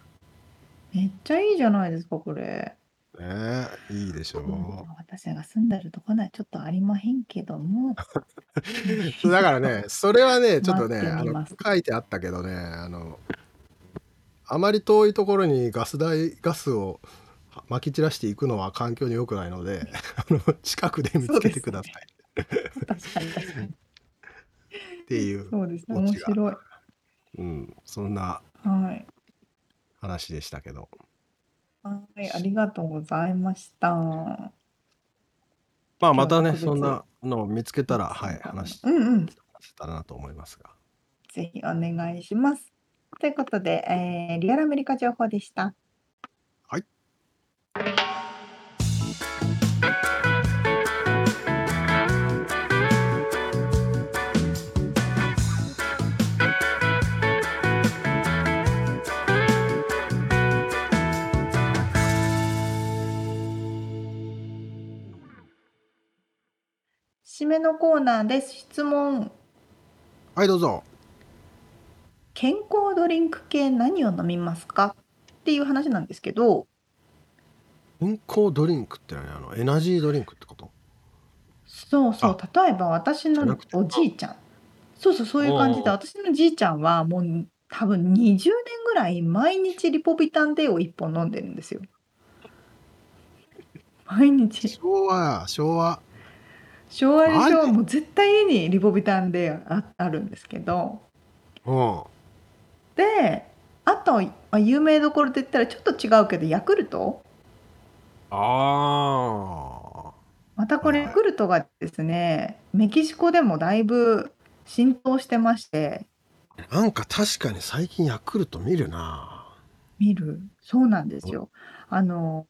めっちゃいいじゃないですか、これ。ねえいいでしょう。私が住んでるとこにはちょっとありまへんけども、だからねそれはね ちょっとねあの。書いてあったけどねあのあまり遠いところにガス代ガスをまき散らしていくのは環境に良くないので あの近くで見つけ。てください確かに確かに。っていうそうですね、面白い。うん、そんなはい。話でしたけどはい、ありがとうございました。まあまたねそんなのを見つけたらはい。話しうんうん。たらなと思いますがぜひお願いします。ということで、えーリアルアメリカ情報でした。めのコーナーです。質問。はいどうぞ健康ドリンク系何を飲みますか？っていう話なんですけど、健康ドリンクって何？あのエナジードリンクってこと？そうそう、あ例えば私のおじいちゃん。そうそう、そういう感じで、あ私のじいちゃんはもう多分20年ぐらい毎日リポビタン D を1本飲んでるんですよ。毎日。昭和や昭和昭和でしょもう絶対家にリポビタン D ああるんですけど。うんで、あと、まあ、有名どころで言ったらちょっと違うけど、ヤクルトあまたこれ、ヤクルトがですね、メキシコでもだいぶ浸透してまして、なんか確かに最近ヤクルト見るな見る。そうなんですよ。あの、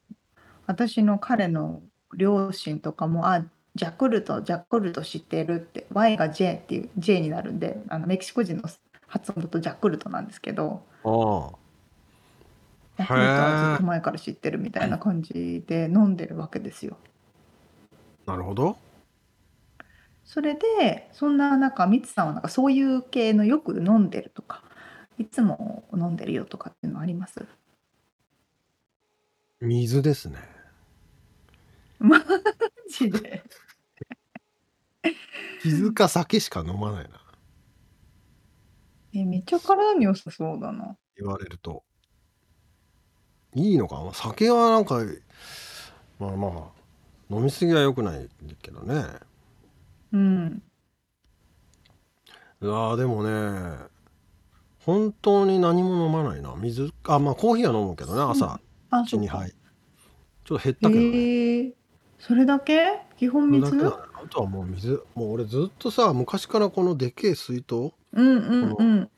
私の彼の両親とかも、あ、ジャクルト、ジャクルト知ってるって、Y が J っていう J になるんで、あのメキシコ人の発音だとジャクルトなんですけど、あヤクルトはずっと前から知ってるみたいな感じで飲んでるわけですよ。なるほど。それで、そんな中、ミツさんはなんかそういう系のよく飲んでるとか、いつも飲んでるよとかっていうのあります？水ですね。マジで水か酒しか飲まないな。え、めっちゃ体に良さそうだな。言われると。いいのかな？酒はなんか、まあまあ、飲みすぎは良くないけどね。うん。いやでもね、本当に何も飲まないな。水、あ、まあコーヒーは飲むけどね、朝、あ、1、2杯。ちょっと減ったけどね。へえ。それだけ？基本それだけだね。あとはもう水、もう俺ずっとさ、昔からこのでけえ水筒、うんうんうん。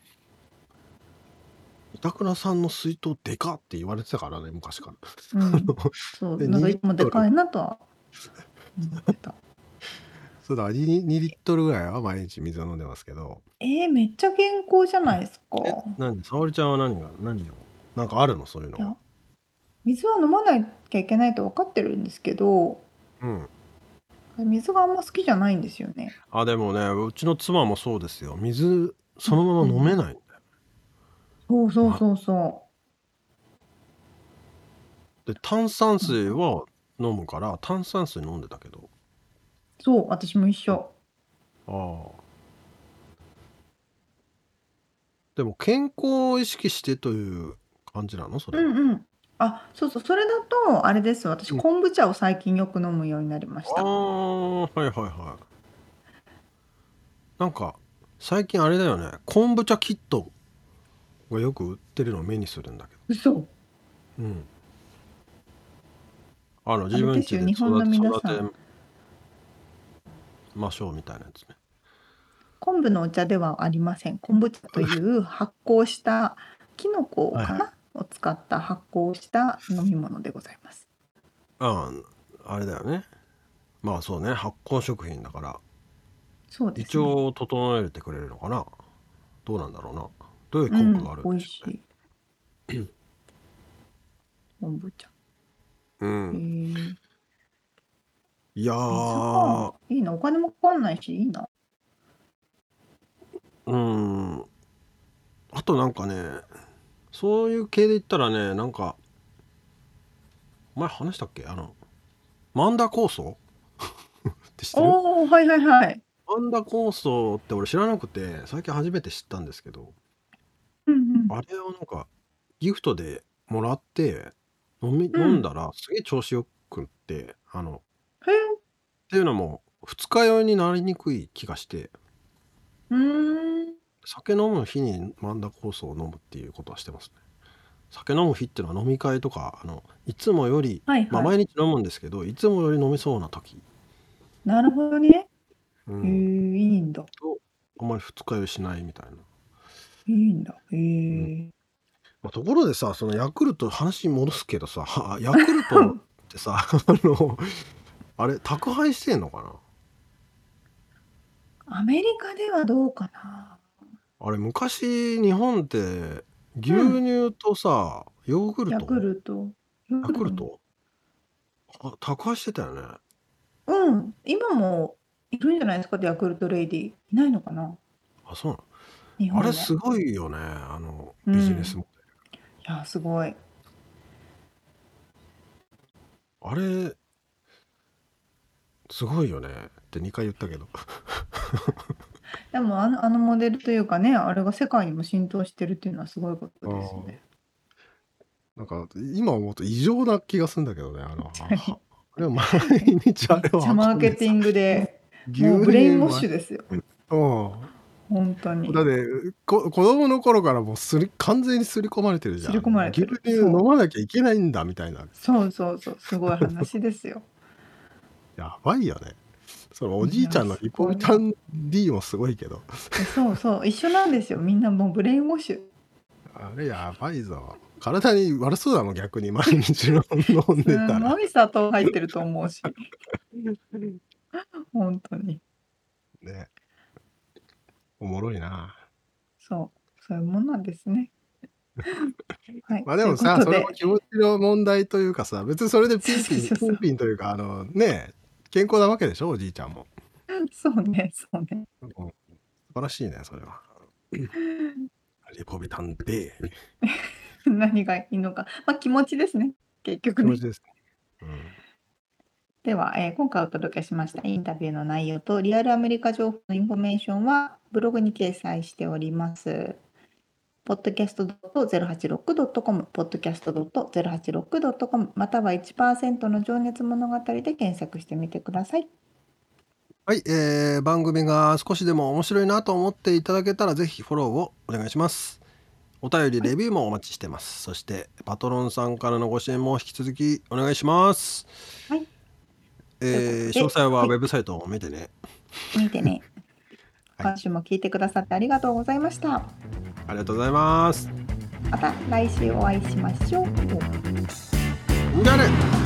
板倉さんの水筒でかって言われてたからね、昔から。うん。そう、で、なんか今でかいなとは思ってた。そうだ、2, 2リットルぐらいは毎日水を飲んでますけど。えー、めっちゃ健康じゃないですか。何？沙織ちゃんは何が、何を？なんかあるの？そういうのは。水は飲まなきゃいけないと分かってるんですけど、うん。水があんま好きじゃないんですよね。あ、でもね、うちの妻もそうですよ。水、そのまま飲めないんだよ。そうそうそうそで、炭酸水は飲むから、炭酸水飲んでたけど。そう、私も一緒。ああ。でも健康を意識してという感じなの？それうんうん。あ、そうそう、それだと、あれです。私、昆布茶を最近よく飲むようになりましあた。あ、はいはいはい。なんか、最近あれだよね。昆布茶キットがよく売ってるのを目にするんだけど。嘘。うん。あの、自分家で育て、育てましょうみたいなやつね。昆布のお茶ではありません。昆布茶という発酵したキノコかな、を使った発酵した飲み物でございます。ああ、あれだよね。まあそうね、発酵食品だから、そうで胃腸を整えてくれるのかな。どうなんだろうな。どういう効果があるん、美味しい。昆布茶。うへん。え。いやー、いいな。お金もかかんないし、いいな。うん。あとなんかね、そういう系で言ったらね、なんか、前話したっけ？あの、マンダ酵素 って知ってる？おー、はいはいはい。マンダ酵素って俺知らなくて、最近初めて知ったんですけど、うんうん。あれをなんか、ギフトでもらって、飲み、飲んだらすげえ調子よくって、あの、へえ。っていうのも、二日酔いになりにくい気がして、うん。酒飲む日にマンダ酵素を飲むっていうことはしてますね。酒飲む日っていうのは飲み会とか、あの、いつもより、はいまあ毎日飲むんですけど、いつもより飲みそうな時なるほどね。うへえ、ん、いいんだ。と、あんまり二日酔いしないみたいな。いいんだ。へうんえ。まあ、ところでさ、そのヤクルト、話戻すけどさ、はヤクルトってさ、あの、あれ、宅配してんのかな？アメリカではどうかな。あれ、昔、日本って牛乳とさ、ヨーグルヤクトルト。ヤクルト？あ、宅配してたよね。うん。今もいるんじゃないですか、ヤクルトレイディ。いないのかな？あ、そうな日のあれ本すごいよね、あの、ビジネスモデル。いや、すごい。あれ、すごいよねって2回言ったけど。でもあのあのモデルというかね、あれが世界にも浸透してるっていうのはすごいことですね。なんか今思うと異常な気がするんだけどね。あの、あれは毎日あれはマーケティングで、もうブレインウォッシュですよ。うん。本当に。だってこ子供の頃からもうすり完全に刷り込まれてるじゃん。刷り込まれてる牛乳飲まなきゃいけないんだみたいな。そうそうそう、すごい話ですよ。やばいよね。そのおじいちゃんのリポビタン D もすごいけど。そうそう、一緒なんですよ。みんなもうブレインウォッシュ。あれやばいぞ。体に悪そうだもん、逆に毎日飲んでたら。すごい砂糖入ってると思うし。本当に。ね。おもろいな。そう、そういうもんなんですね。はい、まあでもさ、それも気持ちの問題というかさ、別にそれでピンピン、ピンピンというか、あのね、健康なわけでしょおじいちゃんも。そうね、そうね。うん、素晴らしいね、それは。リポビタンで。何がいいのか。まあ気持ちですね。結局ね。気持ちです、うん、では、えー、今回お届けしましたインタビューの内容とリアルアメリカ情報のインフォメーションはブログに掲載しております。podcast.086.com、podcast.086.com、または1%の情熱物語で検索してみてください。はい、えー、番組が少しでも面白いなと思っていただけたら、ぜひフォローをお願いします。お便り、レビューもお待ちしてます。そして、パトロンさんからのご支援も引き続きお願いします。はい。えー、詳細はウェブサイトを見てね。見てね。今週も聞いてくださってありがとうございました。ありがとうございます。また来週お会いしましょう。じゃあね。